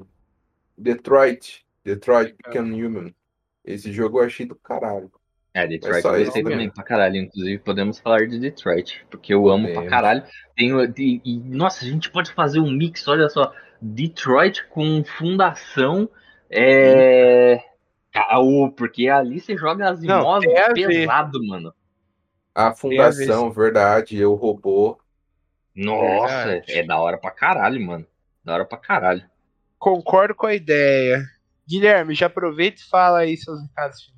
Detroit. Detroit Become Human. Esse jogo eu achei do caralho. É, Detroit só eu gostei mesmo. também pra caralho. Inclusive, podemos falar de Detroit. Porque eu amo pra Podemos. caralho. Tenho, e, e, nossa, a gente pode fazer um mix, olha só. Detroit com fundação. É. Caô, porque ali você joga as Não, imóveis ver. pesado, mano. A Fundação, verdade, eu robô. Nossa, Verdade. é da hora pra caralho, mano. Da hora pra caralho. Concordo com a ideia. Guilherme, já aproveita e fala aí seus recados.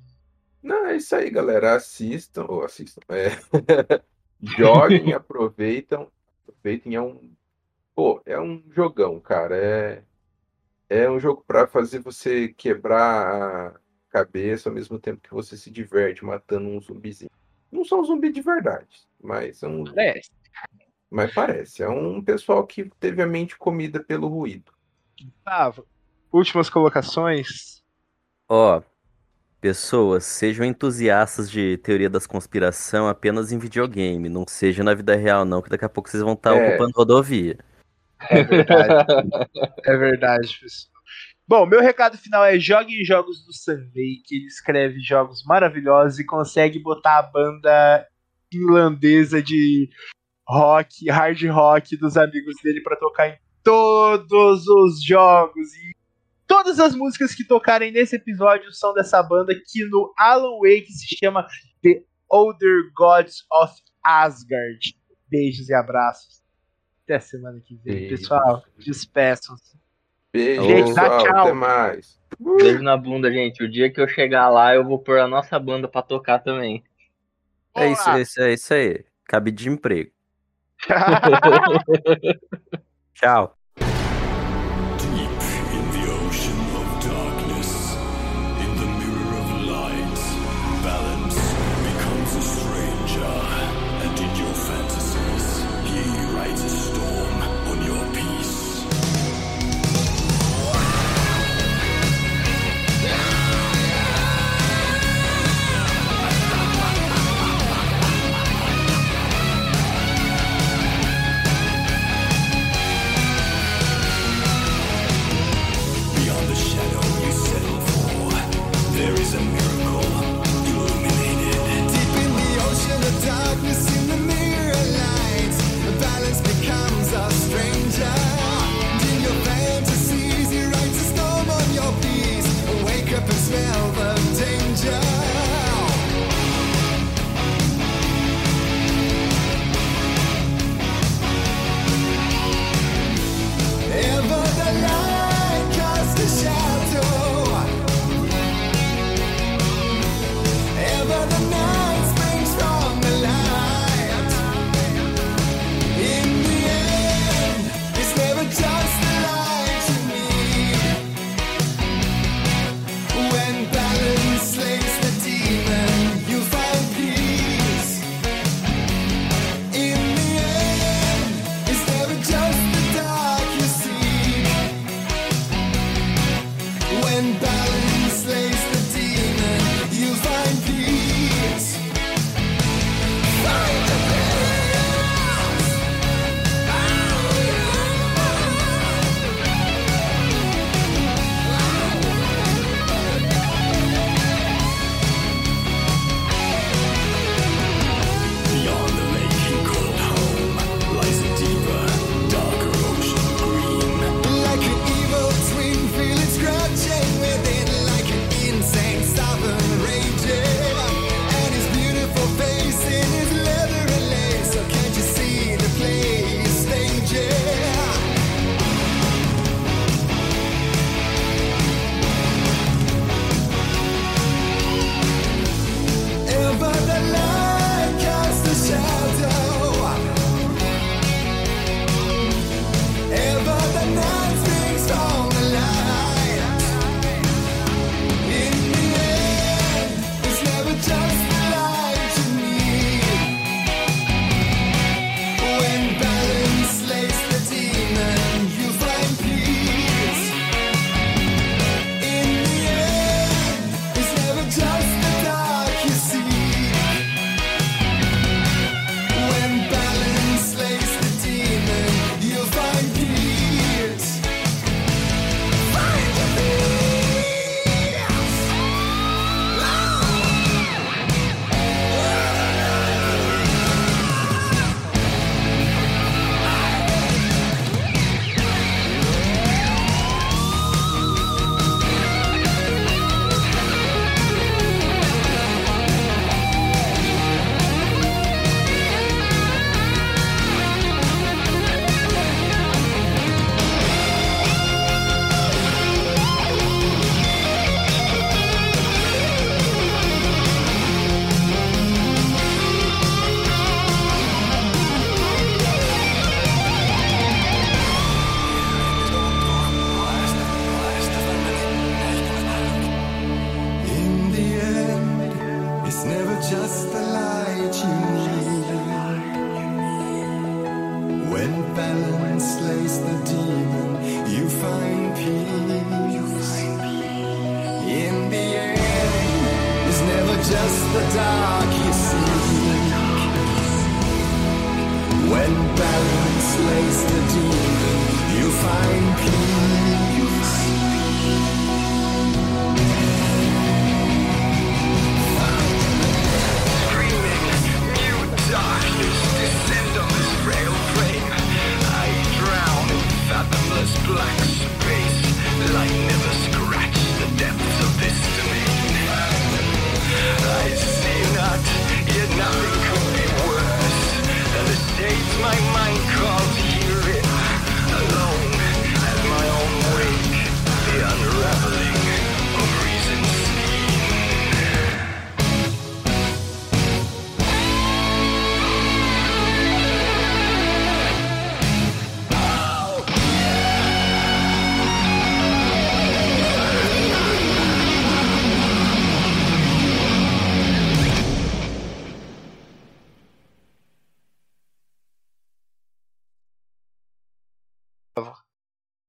Não, é isso aí, galera. Assistam, ou assistam. É. Joguem, aproveitam. Aproveitem, é um. Pô, é um jogão, cara. É, é um jogo para fazer você quebrar a cabeça ao mesmo tempo que você se diverte matando um zumbizinho. Não são zumbi de verdade, mas é um. Parece. Mas parece. É um pessoal que teve a mente comida pelo ruído. Gustavo, últimas colocações. Ó, pessoas, sejam entusiastas de teoria das conspiração apenas em videogame. Não seja na vida real, não, que daqui a pouco vocês vão estar É. ocupando rodovia. É verdade. é verdade, pessoal. Bom, meu recado final é joguem jogos do Sunday, que ele escreve jogos maravilhosos e consegue botar a banda irlandesa de rock, hard rock dos amigos dele pra tocar em todos os jogos. E todas as músicas que tocarem nesse episódio são dessa banda que no Alan Wake se chama The Older Gods of Asgard. Beijos e abraços. Até semana que vem, Beijo. pessoal. Despeçam-se. Beijo, Gente, pessoal. tchau. Até mais. Beijo na bunda, gente. O dia que eu chegar lá, eu vou pôr a nossa banda pra tocar também. É isso, é isso, é isso aí. Cabe de emprego. Tchau.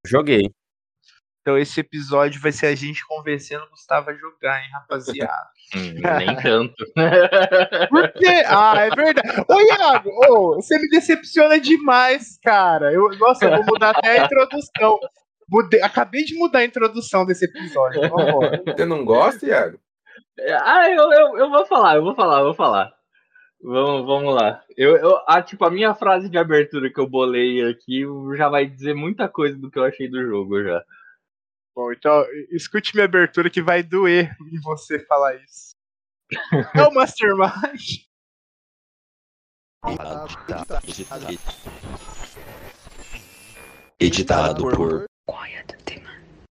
Joguei. Então esse episódio vai ser a gente convencendo o Gustavo a jogar, hein, rapaziada. Hum, nem tanto. Por quê? Ah, é verdade. Ô, Iago, ô, você me decepciona demais, cara. Eu, nossa, eu vou mudar até a introdução. Mudei- acabei de mudar a introdução desse episódio. Você não gosta, Iago? Ah, eu, eu, eu vou falar, eu vou falar, eu vou falar. Vamos, vamos lá. Eu, eu, a, tipo, a minha frase de abertura que eu bolei aqui já vai dizer muita coisa do que eu achei do jogo já. Bom, então escute minha abertura que vai doer em você falar isso. É o Mastermind. Editado por Quiet.